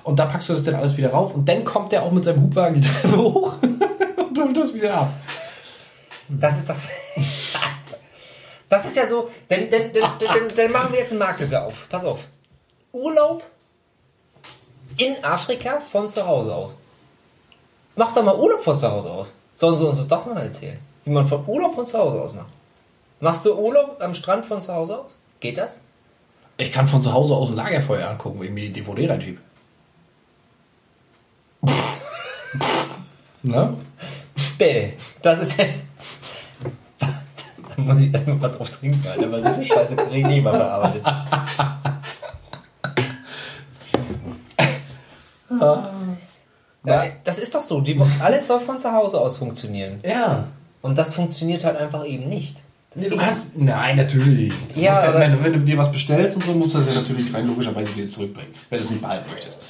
Und da packst du das dann alles wieder rauf. Und dann kommt der auch mit seinem Hubwagen die Treppe hoch und holt das wieder ab. Das ist das. Das ist ja so, dann, dann, dann, dann, dann machen wir jetzt eine Marktlücke auf. Pass auf. Urlaub in Afrika von zu Hause aus. Mach doch mal Urlaub von zu Hause aus. Sollen sie uns das mal erzählen? Wie man von Urlaub von zu Hause aus macht. Machst du Urlaub am Strand von zu Hause aus? Geht das? Ich kann von zu Hause aus ein Lagerfeuer angucken, wenn ich mir die DVD reinschiebe. ne? Bitte. Das ist jetzt. Da muss ich erstmal was drauf trinken, Alter, weil so viel Scheiße kriege ich nie mal verarbeitet. Ja, das ist doch so. Die, alles soll von zu Hause aus funktionieren. Ja. Und das funktioniert halt einfach eben nicht. Nee, du kannst. Nein, natürlich. Du Ja, musst ja, wenn, wenn du dir was bestellst und so, musst du das ja natürlich rein logischerweise wieder zurückbringen, wenn du es nicht behalten möchtest.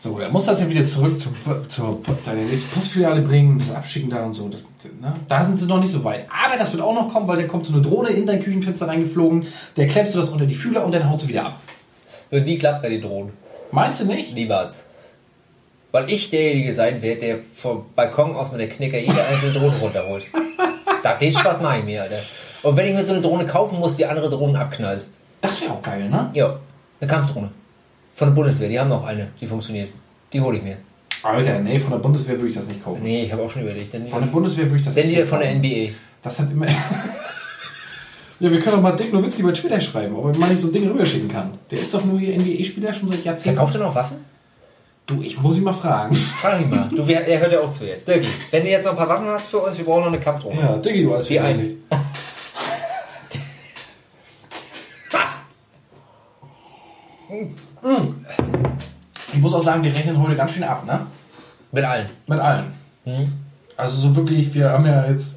So, da muss das ja wieder zurück zur, zur deine nächste Postfiliale bringen, das abschicken da und so. Das, ne? Da sind sie noch nicht so weit. Aber das wird auch noch kommen, weil da kommt so eine Drohne in dein Küchenfenster reingeflogen, der klemmst du das unter die Fühler und dann haut sie wieder ab. Und die klappt bei den Drohnen. Meinst du nicht? Niemals. Weil ich derjenige sein werde, der vom Balkon aus mit der Knicker jede einzelne Drohne runterholt. da, den Spaß mache ich mir, Alter. Und wenn ich mir so eine Drohne kaufen muss, die andere Drohnen abknallt. Das wäre auch geil, ne? Ja, eine Kampfdrohne. Von der Bundeswehr, die haben noch eine, die funktioniert. Die hole ich mir. Alter, nee, von der Bundeswehr würde ich das nicht kaufen. Nee, ich habe auch schon überlegt. Denn Von der Bundeswehr würde ich das Denn nicht die von der kaufen. NBA. Das hat immer. ja, wir können doch mal Dick Nowitzki bei Twitter schreiben, ob er mal nicht so ein Ding rüberschicken kann. Der ist doch nur hier NBA-Spieler schon seit Jahrzehnten. Verkauft er noch Waffen? Du, ich muss ihn mal fragen. Frag ihn mal. Du, er hört ja auch zu jetzt. Dirki, wenn du jetzt noch ein paar Waffen hast für uns, wir brauchen noch eine Kampfdrohne. Ja, Diggi, du hast Wie ein. Gesicht. Ich muss auch sagen, wir rechnen heute ganz schön ab, ne? Mit allen. Mit allen. Hm? Also so wirklich, wir haben ja jetzt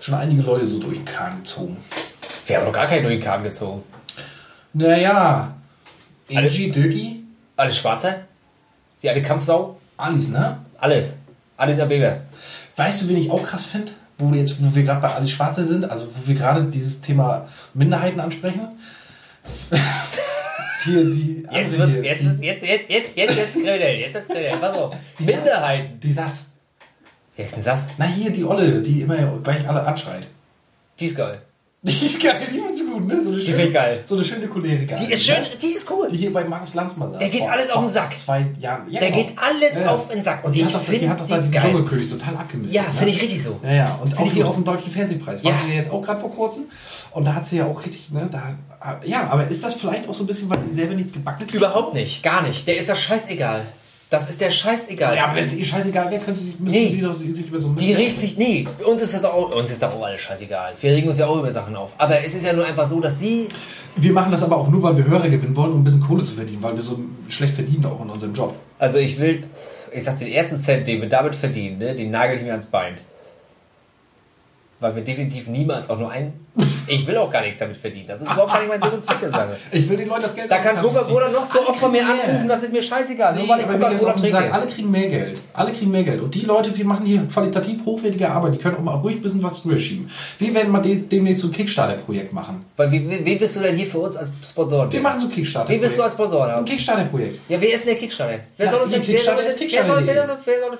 schon einige Leute so durch den Kahn gezogen. Wir haben noch gar keinen durch den Kahn gezogen. Naja, Angie, Dirki, Alles Schwarze? Die alte Kampfsau? Alice, ne? Alles. Alles Abeba. Weißt du, wen ich auch krass finde? Wo, wir jetzt, wo wir gerade bei Alice Schwarze sind, also wo wir gerade dieses Thema Minderheiten ansprechen. Hier die. Jetzt wird's, jetzt, die, wird's, jetzt, jetzt, jetzt, jetzt, jetzt, Grödel, jetzt wird's Grödel. Pass auf. Minderheiten. die Sass. Wer ist denn das? Na hier, die Olle, die immer gleich alle anschreit. Die ist geil. Die ist geil, die findest du gut, ne? So eine Die find ich geil. So eine schöne Choleriker. Die ist schön, die ist cool. Die hier bei Markus Lanz mal saß. Der geht alles auf den Sack. Zwei Jahren. Ja, Der genau. geht alles Ja, ja. auf den Sack. Und die, hat doch, die hat doch da die diesen geil. Dschungelkönig total abgemisst. Ja, ne? finde ich richtig so. Ja, ja. Und Find auch hier gut. auf dem Deutschen Fernsehpreis. War sie ja jetzt auch gerade vor kurzem. Und da hat sie ja auch richtig, ne, da, ja, aber ist das vielleicht auch so ein bisschen, weil sie selber nichts gebacken kriegt? Überhaupt nicht, gar nicht. Der ist das scheißegal. Das ist der scheißegal. Ja, aber wenn es ihr scheißegal wäre, könnte sie, Nee. sie doch sich über so Die regt sich, nee, uns ist das auch, uns ist doch auch alles scheißegal. Wir regen uns ja auch über Sachen auf. Aber es ist ja nur einfach so, dass sie, Wir machen das aber auch nur, weil wir Hörer gewinnen wollen, um ein bisschen Kohle zu verdienen, weil wir so schlecht verdienen auch in unserem Job. also ich will, ich sag, den ersten Cent, den wir damit verdienen, ne, den nagel ich mir ans Bein. Weil wir definitiv niemals auch nur ein, ich will auch gar nichts damit verdienen. Das ist überhaupt gar nicht mein Sinn und Zweck der Sache. Ich will den Leuten das Geld Da kann Coca-Cola noch so oft von mir anrufen, das ist mir scheißegal. Nee, nur weil ich Coca-Cola offen sagen, trinke. alle kriegen mehr Geld. Alle kriegen mehr Geld. Und die Leute, wir machen hier qualitativ hochwertige Arbeit, die können auch mal ruhig ein bisschen was drüber schieben. Wir werden mal de demnächst so ein Kickstarter-Projekt machen. Weil, wie, wie, wen bist du denn hier für uns als Sponsor? Wir machen so Kickstarter. Wen willst du als Sponsor ein? Kickstarter-Projekt. Ja, wer ist denn der Kickstarter? Wer soll uns denn, Kickstarter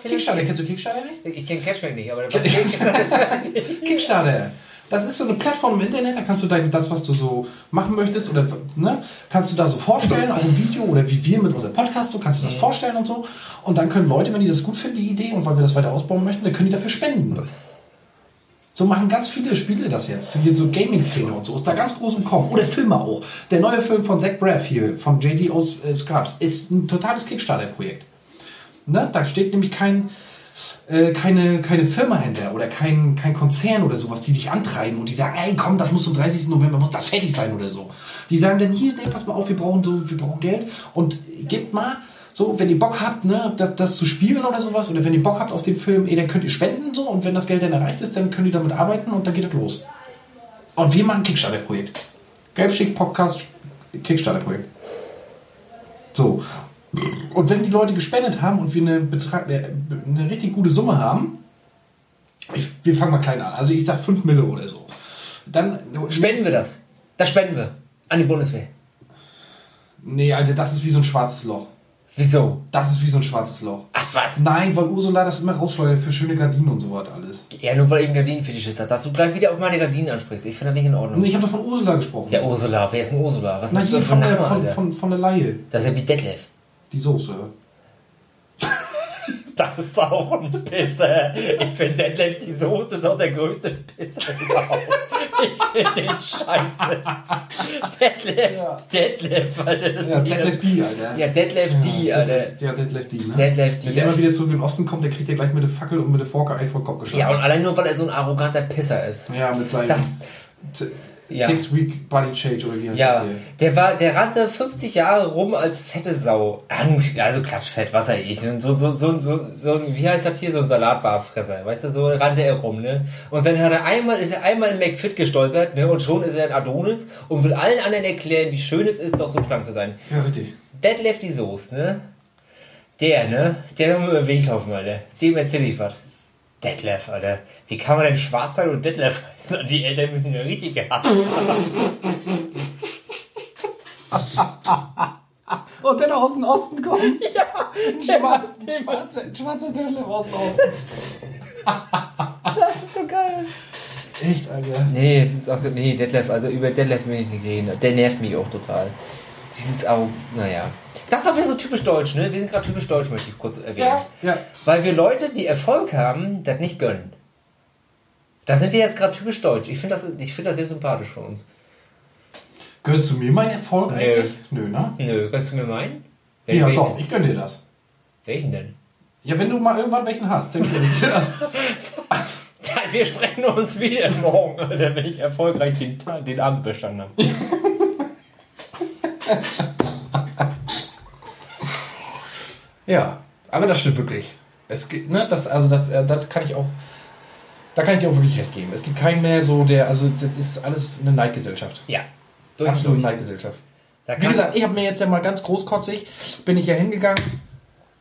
Kickstarter, kennst du Kickstarter nicht? Ich kenne Cashback nicht, aber Kickstarter. Das ist so eine Plattform im Internet, da kannst du dein, das, was du so machen möchtest, oder ne, kannst du da so vorstellen, auch im Video oder wie wir mit unserem Podcast, so kannst du das vorstellen und so. Und dann können Leute, wenn die das gut finden, die Idee, und weil wir das weiter ausbauen möchten, dann können die dafür spenden. So machen ganz viele Spiele das jetzt. Hier so Gaming-Szene und so. Ist da ganz groß im Kommen. Oder Filme auch. Der neue Film von Zach Braff hier, von JD aus äh, Scrubs, ist ein totales Kickstarter-Projekt. Ne? Da steht nämlich kein, äh, keine, keine Firma hinter oder kein, kein Konzern oder sowas, die dich antreiben und die sagen, ey komm, das muss zum 30. November, muss das fertig sein oder so. Die sagen dann, hier, nee, pass mal auf, wir brauchen so, wir brauchen Geld und gebt mal, so, wenn ihr Bock habt, ne, das, das zu spielen oder sowas, oder wenn ihr Bock habt auf den Film, ey, dann könnt ihr spenden so und wenn das Geld dann erreicht ist, dann könnt ihr damit arbeiten und dann geht das los. Und wir machen Kickstarter-Projekt. Gelbschick Podcast Kickstarter-Projekt. So. Und wenn die Leute gespendet haben und wir eine, Betrag, eine richtig gute Summe haben, ich, wir fangen mal klein an, also ich sag 5 Mille oder so, dann. Spenden wir das. Das spenden wir. An die Bundeswehr. Nee, also das ist wie so ein schwarzes Loch. Wieso? Das ist wie so ein schwarzes Loch. Ach was? Nein, weil Ursula das immer rausschleudert für schöne Gardinen und so was alles. Ja, nur weil ich einen Gardinenfetischist habe, dass du gleich wieder auf meine Gardinen ansprichst. Ich finde das nicht in Ordnung. Nee, ich habe doch von Ursula gesprochen. Ja, Ursula. Wer ist denn Ursula? Was Na ist das hier von der, von, von, von der Laie. Das ist ja wie Detlef. Die Soße. Das ist auch ein Pisser. Ich finde Detlef die Soße ist auch der größte Pisser überhaupt. Ich finde den scheiße. Detlef, Ja. Detlef, Alter. Das Ja, Detlef D, Alter. Ja, Detlef D, Alter. Ja, Detlef D, ne? Detlef D. Wenn der immer wieder zurück in den Osten kommt, der kriegt ja gleich mit der Fackel und mit der Forke einen vor den Kopf geschlagen. Ja, und allein nur, weil er so ein arroganter Pisser ist. Ja, mit seinem Das, Ja. Six-Week Body Change oder wie heißt ja, das hier? der war, der rannte 50 Jahre rum als fette Sau. Also klatschfett, was er ich. So, so, so, so, so, ein- wie heißt das hier, so ein Salatbarfresser. Weißt du, so rannte er rum, ne? Und dann hat er einmal, ist er einmal in McFit gestolpert, ne? Und schon ist er ein Adonis und will allen anderen erklären, wie schön es ist, doch so schlank zu sein. Ja, richtig. Detlef die Soße, ne? Der, ne? Der soll mir über den Weg laufen, Alter. Dem erzähl ich was. Detlef, Alter. Wie kann man denn schwarz sein und Detlef heißen? Und die Eltern müssen ja richtig gehabt Und dann aus dem Osten kommen. Ja, der schwarze, schwarze, schwarze Detlef aus dem Osten. Das ist so geil. Echt, Alter. Nee, das ist auch so, nee, Detlef, also über Detlef will ich nicht reden. Der nervt mich auch total. Dieses auch, naja. Das ist auch wieder so typisch deutsch, ne? Wir sind gerade typisch deutsch, möchte ich kurz erwähnen. Ja, ja. Weil wir Leute, die Erfolg haben, das nicht gönnen. Da sind wir jetzt gerade typisch deutsch. Ich finde das, ich finde das sehr sympathisch von uns. Gönnst du mir meinen Erfolg Nö. eigentlich? Nö, ne? Nö, kannst du mir meinen? Ja, welchen, doch, ich gönne dir das. Welchen denn? Ja, wenn du mal irgendwann welchen hast, dann gönne ich dir das. Ja, wir sprechen uns wieder morgen, Alter, wenn ich erfolgreich den, den Abend bestanden habe. Ja, aber das stimmt wirklich. Es gibt, ne, das, also das, äh, das kann ich auch, da kann ich dir auch wirklich recht geben. Es gibt keinen mehr so, der, also das ist alles eine Neidgesellschaft. Ja. Durch Absolute. Neidgesellschaft. Da Wie gesagt, ich habe mir jetzt ja mal ganz großkotzig, bin ich ja hingegangen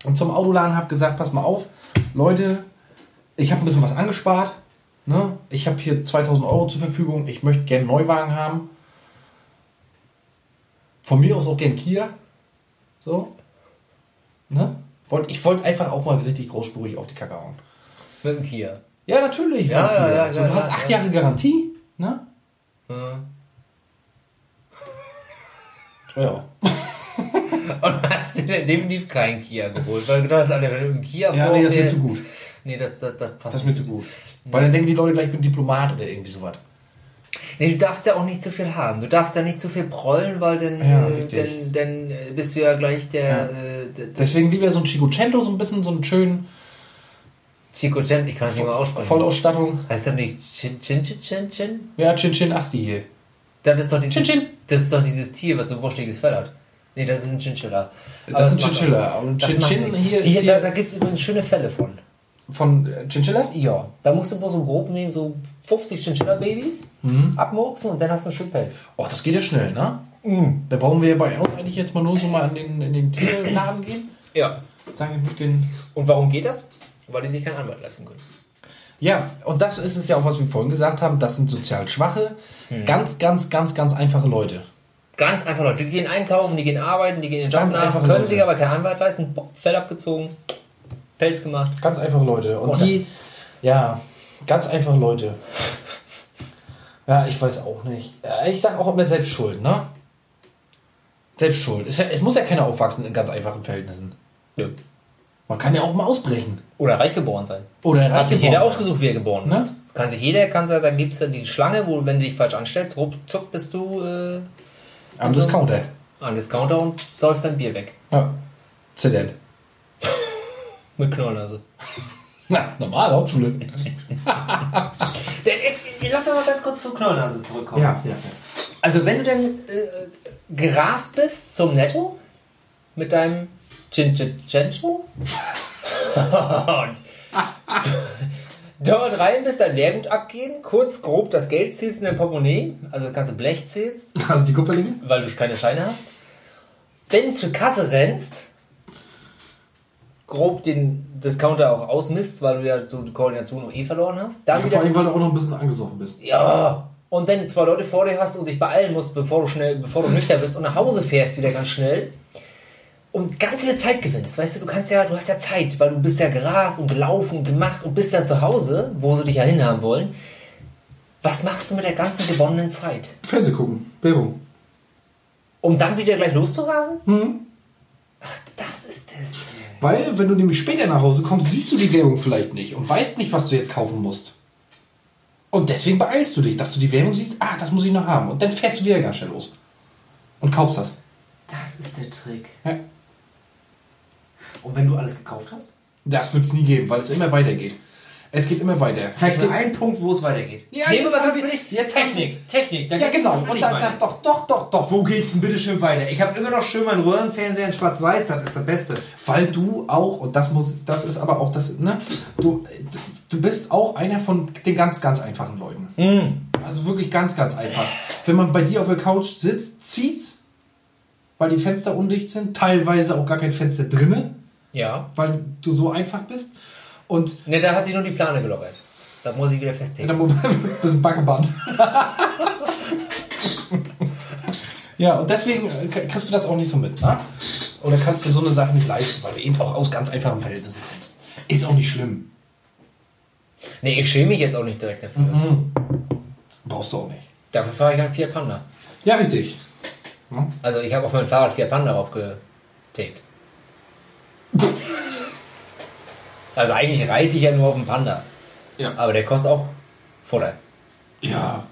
und zum Autoladen habe gesagt, pass mal auf, Leute, ich habe ein bisschen was angespart. Ne? Ich habe hier 2000 Euro zur Verfügung. Ich möchte gerne einen Neuwagen haben. Von mir aus auch gern Kia. So. Ne? Wollt, ich wollte einfach auch mal richtig großspurig auf die Kacke hauen. mit dem Kia. Ja, natürlich. Ja, ja, ja, so, ja, du hast ja, acht ja. Jahre Garantie. Ne? Mhm. Ja. Und hast du denn definitiv keinen Kia geholt? Weil du dachtest, Alter, wenn du einen Kia Ja, nee, das ist mir zu gut. Nee, das, das, das passt Das ist mir zu gut. Weil dann denken die Leute gleich, ich bin Diplomat oder irgendwie sowas. Nee, du darfst ja auch nicht zu viel haben. Du darfst ja nicht zu viel prollen, weil dann, Ja, äh, richtig. dann, dann bist du ja gleich der, Ja. äh, Deswegen lieber so ein Cinquecento, so ein bisschen so einen schönen Cent, ich kann das nicht mal aussprechen. Vollausstattung. Heißt das nicht Chin Chin Chin Chin Chin? Ja, Chin Chin Asti hier. Das ist doch dieses, Chin Chin. Das ist doch dieses Tier, was so ein wurschtiges Fell hat. Nee, das ist ein Chinchilla. Aber Das ist ein Chinchilla. Und das Chin Chin hier Die, ist hier Da, da gibt es übrigens schöne Fälle von. von äh, Chinchillas. Ja, da musst du bloß so grob nehmen, so 50 Chinchilla-Babys, abmurksen und dann hast du einen schönen Pelz. Oh, das geht ja schnell, ne? Da brauchen wir bei uns eigentlich jetzt mal nur so mal in den, in den Tierladen gehen. Ja. Sagen, mitgehen. Und warum geht das? Weil die sich keinen Anwalt leisten können. Ja, und das ist es ja auch, was wir vorhin gesagt haben. Das sind sozial schwache, ganz, ganz, ganz, ganz einfache Leute. Ganz einfach Leute, die gehen einkaufen, die gehen arbeiten, die gehen in den Job Ganz nach, einfache können Leute. sich aber keinen Anwalt leisten, Fell abgezogen, Pelz gemacht. Ganz einfache Leute. Und Oh, die, das- ja, ganz einfache Leute. Ja, ich weiß auch nicht. Ich sag auch immer selbst schuld, ne? Selbst schuld. Es, es muss ja keiner aufwachsen in ganz einfachen Verhältnissen. Nö. Man kann ja auch mal ausbrechen. Oder reich geboren sein. Oder Hat sich reich jeder ausgesucht, wie er geboren Ne? Kann sich jeder, kann sich, dann gibt's ja die Schlange, wo, wenn du dich falsch anstellst, ruckzuck bist du äh, Am Discounter. am Discounter und säufst dein Bier weg. Ja. Zident. Mit Knollnase. Na, normal, Hauptschule. Jetzt, lass uns mal ganz kurz zur Knollnase zurückkommen. ja, ja. Also wenn du denn äh, gerast bist zum Netto mit deinem Chinchichencho dort rein bist, dein Leergut abgeben, kurz grob das Geld ziehst in dein Portemonnaie, also das ganze Blech zählst, Also die Kupferlinge? weil du keine Scheine hast, dann zur Kasse rennst, grob den Discounter auch ausmisst, weil du ja so die Koordination noch eh verloren hast, dann Ja, vor allem, weil du auch noch ein bisschen angesoffen bist. ja. Und wenn du zwei Leute vor dir hast und dich beeilen musst, bevor du schnell, bevor du nüchtern bist und nach Hause fährst wieder ganz schnell und ganz viel Zeit gewinnst, weißt du, du kannst ja, du hast ja Zeit, weil du bist ja gerast und gelaufen und gemacht und bist dann zu Hause, wo sie dich ja hinhaben wollen. Was machst du mit der ganzen gewonnenen Zeit? Fernseh gucken. Werbung. Um dann wieder gleich loszurasen? Mhm. Ach, das ist es. Weil, wenn du nämlich später nach Hause kommst, siehst du die Werbung vielleicht nicht und weißt nicht, was du jetzt kaufen musst. Und deswegen beeilst du dich, dass du die Werbung siehst, ah, das muss ich noch haben. Und dann fährst du wieder ganz schnell los. Und kaufst das. Das ist der Trick. Ja. Und wenn du alles gekauft hast? Das wird es nie geben, weil es immer weitergeht. Es geht immer weiter. Zeig mir einen Punkt, wo es weitergeht. Ja, wir jetzt haben wir- jetzt Technik. Technik. da ja, genau. Und dann weiter. sag doch, doch, doch, doch. Wo geht's denn bitte schön weiter? Ich habe immer noch schön meinen Röhrenfernseher in Schwarz-Weiß, das ist das Beste. Weil du auch, und das muss, das ist aber auch das, ne, du, du bist auch einer von den ganz, ganz einfachen Leuten. Hm. Also wirklich ganz, ganz einfach. Wenn man bei dir auf der Couch sitzt, zieht's, weil die Fenster undicht sind, teilweise auch gar kein Fenster drinne. Ja. weil du so einfach bist. Und Ne, da hat sich nur die Plane gelockert. Da muss ich wieder festhängen. dann ein bisschen Backeband. ja, und deswegen äh, kriegst du das auch nicht so mit, ne? Oder kannst dir so eine Sache nicht leisten, weil du eben auch aus ganz einfachen Verhältnissen kommst. Ist auch nicht schlimm. Nee, ich schäme mich jetzt auch nicht direkt dafür. Mhm. Brauchst du auch nicht. Dafür fahre ich einen Fiat Panda. Ja, richtig. Also ich habe auf mein Fahrrad Fiat Panda draufgetaped. Also eigentlich reite ich ja nur auf dem Panda. Ja. Aber der kostet auch Futter. Ja.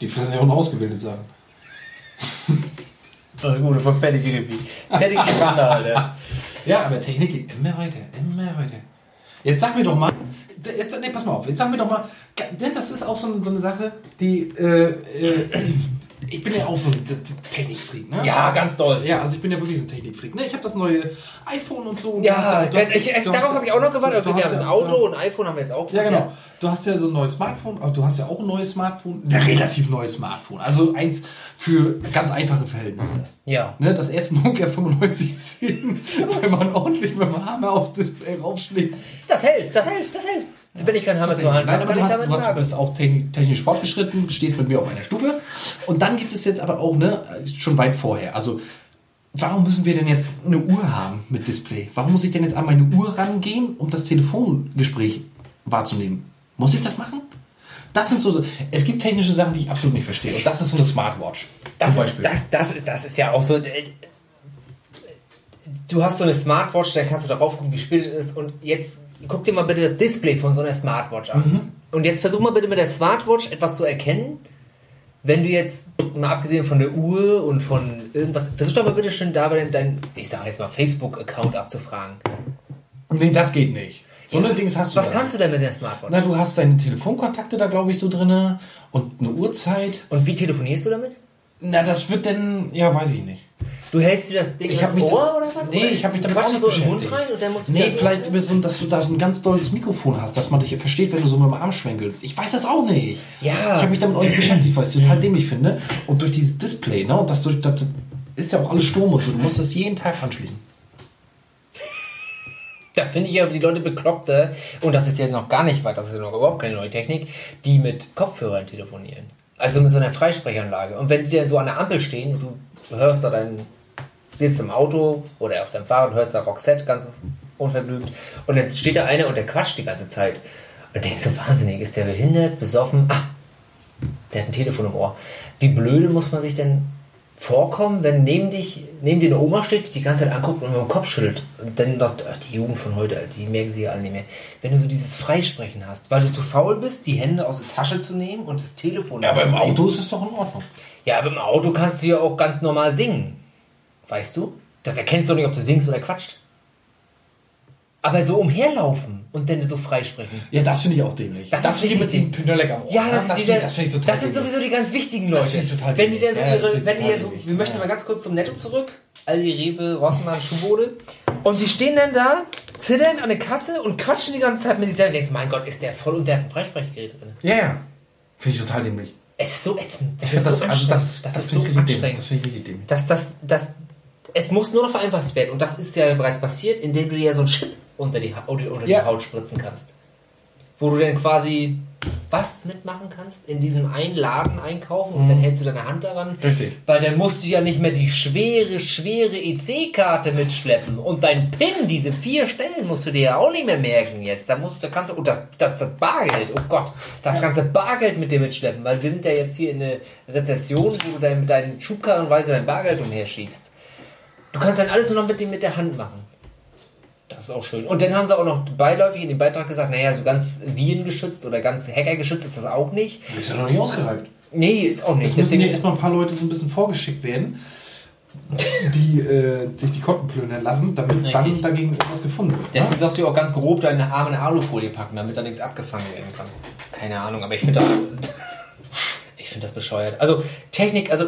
Die fressen ja auch ein ausgebildet sagen. Das ist gut, von Pedigree. Pedigree Panda, Alter. Ja, aber Technik geht immer weiter, immer weiter. Jetzt sag mir doch mal, jetzt, nee, pass mal auf, jetzt sag mir doch mal, das ist auch so, so eine Sache, die, äh, äh, ich bin ja auch so ein Technikfreak, ne? Ja, ganz doll. Ja, also ich bin ja wirklich so ein Technikfreak, ne? Ich habe das neue iPhone und so. Ja, Du hast- ich, ich, du darauf habe ich auch noch gewartet. du Wir hast haben ein ja- Auto und ein iPhone haben wir jetzt auch. Ja, genau. Du hast ja so ein neues Smartphone, aber du hast ja auch ein neues Smartphone, ein relativ neues Smartphone. Also eins für ganz einfache Verhältnisse. Ja. Ne, das erste Nokia 9510, wenn man ordentlich mit dem Hammer aufs Display raufschlägt. Das hält, das hält, das hält. Wenn ich keinen Hammer zur Hand habe, kann du, ich damit du, hast, bist auch techni- technisch fortgeschritten, stehst mit mir auf einer Stufe. Und dann gibt es jetzt aber auch, ne, schon weit vorher. Also, warum müssen wir denn jetzt eine Uhr haben mit Display? Warum muss ich denn jetzt an meine Uhr rangehen, um das Telefongespräch wahrzunehmen? Muss ich das machen? Das sind so, es gibt technische Sachen, die ich absolut nicht verstehe. Und das ist so eine Smartwatch. Das zum ist, Beispiel. das, das, ist, das ist ja auch so. äh, Du hast so eine Smartwatch, da kannst du darauf gucken, wie spät es ist. Und jetzt guck dir mal bitte das Display von so einer Smartwatch an. Mhm. Und jetzt versuch mal bitte mit der Smartwatch etwas zu erkennen. Wenn du jetzt, mal abgesehen von der Uhr und von irgendwas, versuch doch mal bitte schön da dein, ich sag jetzt mal, Facebook-Account abzufragen. nee, das geht nicht. So eine Dings hast du Was da. kannst du denn mit der Smartwatch? Na, du hast deine Telefonkontakte da, glaube ich, so drinne und eine Uhrzeit. Und wie telefonierst du damit? Na, das wird denn, ja, weiß ich nicht. Du hältst dir das Ding Ich ins mich Ohr da- oder was? Nee, Oder ich hab mich damit quatschst auch so im Mund beschäftigt. rein und dann musst du Nee, vielleicht über so, dass du da so ein ganz dolles Mikrofon hast, dass man dich versteht, wenn du so mit dem Arm schwenkelst. Ich weiß das auch nicht. Ja. Ich habe mich damit auch nicht beschäftigt, weil ich es total dämlich finde. Und durch dieses Display, ne, und das, durch, das ist ja auch alles Strom und so, du musst das jeden Tag anschließen. Da finde ich ja die Leute bekloppte, und das ist ja noch gar nicht weit, das ist ja noch überhaupt keine neue Technik, die mit Kopfhörern telefonieren. Also mit so einer Freisprechanlage. Und wenn die dann so an der Ampel stehen und du hörst da deinen, sitzt im Auto oder auf deinem Fahrrad, hörst da Roxette ganz unverblümt und jetzt steht da einer und der quatscht die ganze Zeit. Und denkst so, wahnsinnig, ist der behindert, besoffen? Ah, der hat ein Telefon im Ohr. Wie blöde muss man sich denn vorkommen, wenn neben dich, neben dir eine Oma steht, die die ganze Zeit anguckt und mit dem Kopf schüttelt und dann ach, die Jugend von heute, die merken sie ja alle nicht mehr. Wenn du so dieses Freisprechen hast, weil du zu faul bist, die Hände aus der Tasche zu nehmen und das Telefon Ja, aber im. Auto ist es doch in Ordnung. Ja, aber im Auto kannst du ja auch ganz normal singen. Weißt du? Das erkennst du doch nicht, ob du singst oder quatscht. Aber so umherlaufen und dann so freisprechen. Ja, das finde ich auch dämlich. Das Das, ist finde ich mit dem Pnölleck am Ohr. Ja, das, ist ich, das finde ich total das sind dämlich. sowieso die ganz wichtigen Das Leute. finde ich total wenn die dann so. Ja, das ihre, ich wenn die so, wir möchten Ja. mal ganz kurz zum Netto zurück. Aldi, Rewe, Rossmann, Schuhbode. Und die stehen dann da, zittern an der Kasse und quatschen die ganze Zeit mit sich selber. Und denkst, mein Gott, ist der voll und der hat ein Freisprechgerät drin. Ja, ja. Finde ich total dämlich. Es ist so ätzend. Ich finde das, so also anstrengend. das, das, das ist so ich anstrengend. Das finde ich richtig dämlich. Das, das, das, es muss nur noch vereinfacht werden. Und das ist ja bereits passiert, indem du dir so einen Chip unter die, Ha- unter unter Ja. die Haut spritzen kannst. Wo du dann quasi was mitmachen kannst, in diesem einen Laden einkaufen und dann hältst du deine Hand daran. Mhm. Richtig. Weil dann musst du ja nicht mehr die schwere, schwere EC-Karte mitschleppen. Und dein PIN, diese vier Stellen, musst du dir ja auch nicht mehr merken jetzt. Da musst du, kannst du, und das, das, das Bargeld, oh Gott, das ganze Bargeld mit dir mitschleppen. Weil wir sind ja jetzt hier in einer Rezession, wo du dann mit deinen Schubkarrenweise dein Bargeld umherschiebst. Du kannst dann alles nur noch mit, dem, mit der Hand machen. Das ist auch schön. Und dann haben sie auch noch beiläufig in dem Beitrag gesagt, naja, so ganz virengeschützt oder ganz hackergeschützt ist das auch nicht. Ist ja noch nicht ausgereift. Nee, ist auch nicht. Es müssen ja erstmal ein paar Leute so ein bisschen vorgeschickt werden, die äh, sich die Konten plündern lassen, damit dann Richtig. dagegen etwas gefunden wird. Deswegen ne? sagst du auch ganz grob deine Arme in eine Alufolie packen, damit da nichts abgefangen werden kann. Keine Ahnung, aber ich finde das, ich finde das bescheuert. Also Technik, also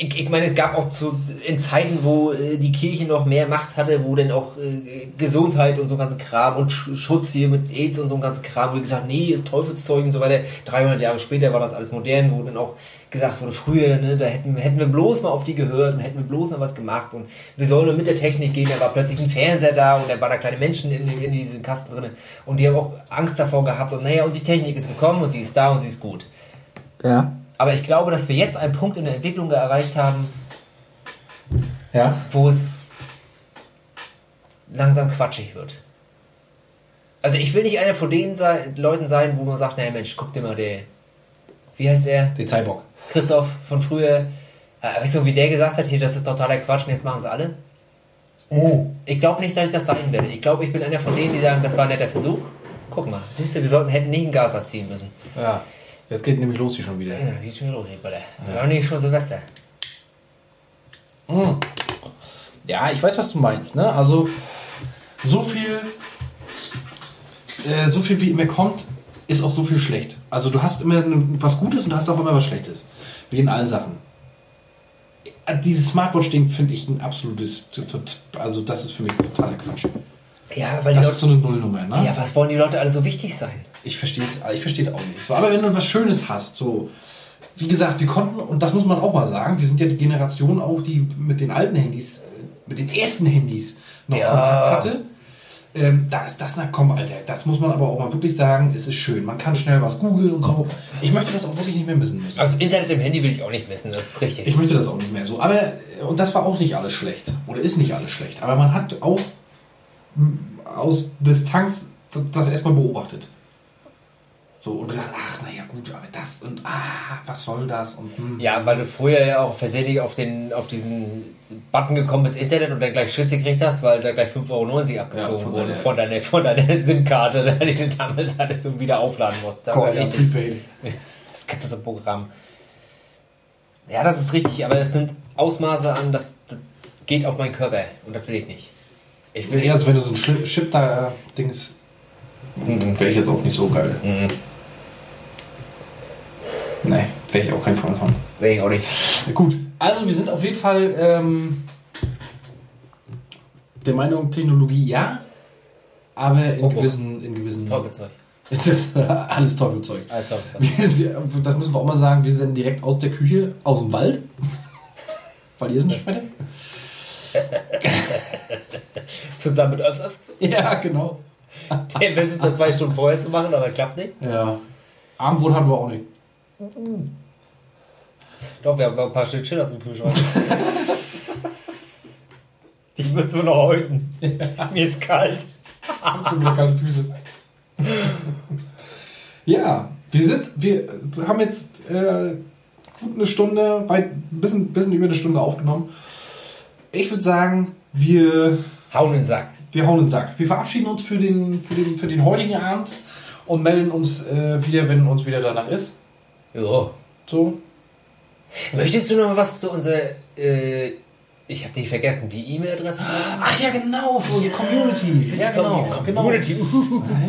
ich, ich meine, es gab auch zu, in Zeiten, wo äh, die Kirche noch mehr Macht hatte, wo dann auch äh, Gesundheit und so ganzen Kram und Sch Schutz hier mit AIDS und so ganzen Kram, wo gesagt nee, ist Teufelszeug und so weiter. 300 Jahre später war das alles modern, wo dann auch gesagt wurde, früher, ne, da hätten, hätten wir bloß mal auf die gehört und hätten wir bloß noch was gemacht und wir sollen nur mit der Technik gehen. Da war plötzlich ein Fernseher da und da waren da kleine Menschen in, in diesen Kasten drin und die haben auch Angst davor gehabt und naja, und die Technik ist gekommen und sie ist da und sie ist gut. Ja. Aber ich glaube, dass wir jetzt einen Punkt in der Entwicklung erreicht haben, Ja. wo es langsam quatschig wird. Also ich will nicht einer von den sei, Leuten sein, wo man sagt, naja Mensch, guck dir mal der, wie heißt der? Den Cyborg. Christoph von früher. Äh, weißt du, wie der gesagt hat, hier, das ist totaler Quatsch und jetzt machen sie alle? Oh. Ich glaube nicht, dass ich das sein werde. Ich glaube, ich bin einer von denen, die sagen, das war ein netter Versuch. Guck mal, siehst du, wir sollten, hätten nicht in Gaza ziehen müssen. Ja. Jetzt geht nämlich los hier schon wieder. Ja, sieht schon wieder los, hier, Bruder. Wir haben nicht schon Silvester. Mhm. Ja, ich weiß, was du meinst. Ne? Also so viel, äh, so viel wie immer kommt, ist auch so viel schlecht. Also du hast immer was Gutes und du hast auch immer was Schlechtes. Wie in allen Sachen. Äh, Dieses Smartwatch-Ding finde ich ein absolutes, also das ist für mich totaler Quatsch. Ja, weil die Das ist Leute, so eine Nullnummer, ne? ja, was wollen die Leute alle so wichtig sein? Ich verstehe es ich versteh's auch nicht. So, aber wenn du was Schönes hast, so, wie gesagt, wir konnten, und das muss man auch mal sagen, wir sind ja die Generation auch, die mit den alten Handys, äh, mit den ersten Handys noch Ja. Kontakt hatte. Ähm, da ist das, na komm, Alter, das muss man aber auch mal wirklich sagen, es ist schön. Man kann schnell was googeln und so. Ich möchte das auch wirklich nicht mehr missen müssen. Also Internet im Handy will ich auch nicht wissen, das ist richtig. Ich möchte das auch nicht mehr so. Aber, äh, und das war auch nicht alles schlecht. Oder ist nicht alles schlecht. Aber man hat auch aus Distanz das erstmal beobachtet. So, und gesagt, ach, naja, gut, aber das und ah, was soll das? Und, hm. Ja, weil du früher ja auch versehentlich auf, den, auf diesen Button gekommen bist, Internet, und dann gleich Schiss gekriegt hast, weil da gleich 5,90 Euro abgezogen Ja, von wurde deiner- von deiner, von deiner SIM-Karte, die du damals hattest und wieder aufladen musst. Das, Gott, ist ja, das ganze Programm. Ja, das ist richtig, aber das nimmt Ausmaße an, das, das geht auf meinen Körper und das will ich nicht. Ich will Nee, also wenn du so ein Chip Chip da äh, Dings, wäre ich jetzt auch nicht so geil. Mhm. Nee, wäre ich auch kein Freund von. Will ich auch nicht. Gut, also wir sind auf jeden Fall ähm, der Meinung, Technologie ja, aber in Oh, oh. gewissen, in gewissen Teufelzeug. Das ist alles Teufelzeug. Alles Teufelzeug. Wir, wir, das müssen wir auch mal sagen, wir sind direkt aus der Küche, aus dem Wald. Weil ihr sind weiter? Zusammen mit Öff. Ja, genau. Der versucht das zwei Stunden vorher zu machen, aber klappt nicht. Ja. Abendbrot hatten wir auch nicht. Doch, wir haben noch ein paar Stück Chillers im Kühlschrank. Die müssen wir noch häuten. Mir ist kalt. Schon wieder kalte Füße. Ja, wir sind, wir haben jetzt äh, gut eine Stunde, weit, ein bisschen, bisschen über eine Stunde aufgenommen. Ich würde sagen, wir, Hauen den Sack. wir hauen den Sack. Wir verabschieden uns für den, für den, für den heutigen Abend und melden uns äh, wieder, wenn uns wieder danach ist. Jo. So. Möchtest du noch was zu unserer, äh, ich habe dich vergessen, die E-Mail-Adresse? Ach ja, genau, für unsere Community. Ja, genau. genau. Community.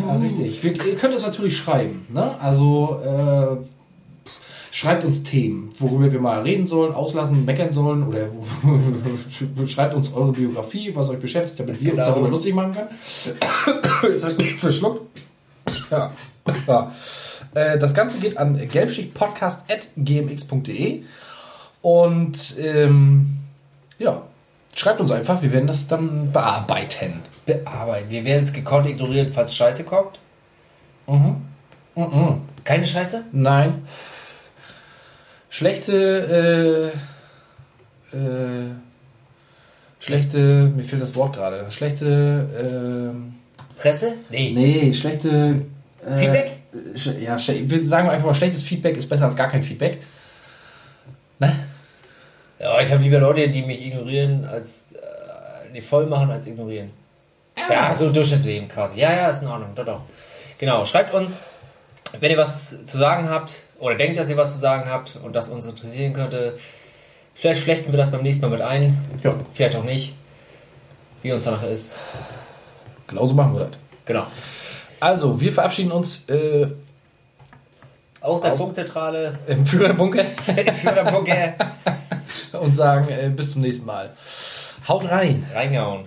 Ja, richtig. Wir, ihr könnt uns natürlich schreiben. Ne? Also äh, schreibt uns Themen, worüber wir mal reden sollen, auslassen, meckern sollen oder schreibt uns eure Biografie, was euch beschäftigt, damit wir uns Genau. darüber lustig machen können. Jetzt hast du verschluckt. Ja. ja. Äh, Das Ganze geht an gelbschichtpodcast.gmx.de und ähm, ja, schreibt uns einfach, wir werden das dann bearbeiten. Bearbeiten. Wir werden es gekonnt ignorieren, falls Scheiße kommt. Mhm. Mhm. Keine Scheiße? Nein. Schlechte, äh, äh, schlechte, mir fehlt das Wort gerade. Schlechte, Presse? Nee. äh, nee, schlechte. Äh, Feedback? Ja, wir sagen einfach mal, schlechtes Feedback ist besser als gar kein Feedback. Ne? Ja, ich habe lieber Leute, die mich ignorieren, als äh, nee, voll machen, als ignorieren. Ja, so Durchschnittsleben quasi. Ja, ja, ist in Ordnung. Doch, doch. Genau, schreibt uns, wenn ihr was zu sagen habt oder denkt, dass ihr was zu sagen habt und das uns interessieren könnte. Vielleicht flechten wir das beim nächsten Mal mit ein. Ja, Vielleicht auch nicht. Wie uns danach ist. genauso machen wir das. Genau. Also, wir verabschieden uns äh, Aus der Aus- Funkzentrale. im Führerbunker. Führerbunker. und sagen äh, bis zum nächsten Mal. Haut rein! Reingehauen.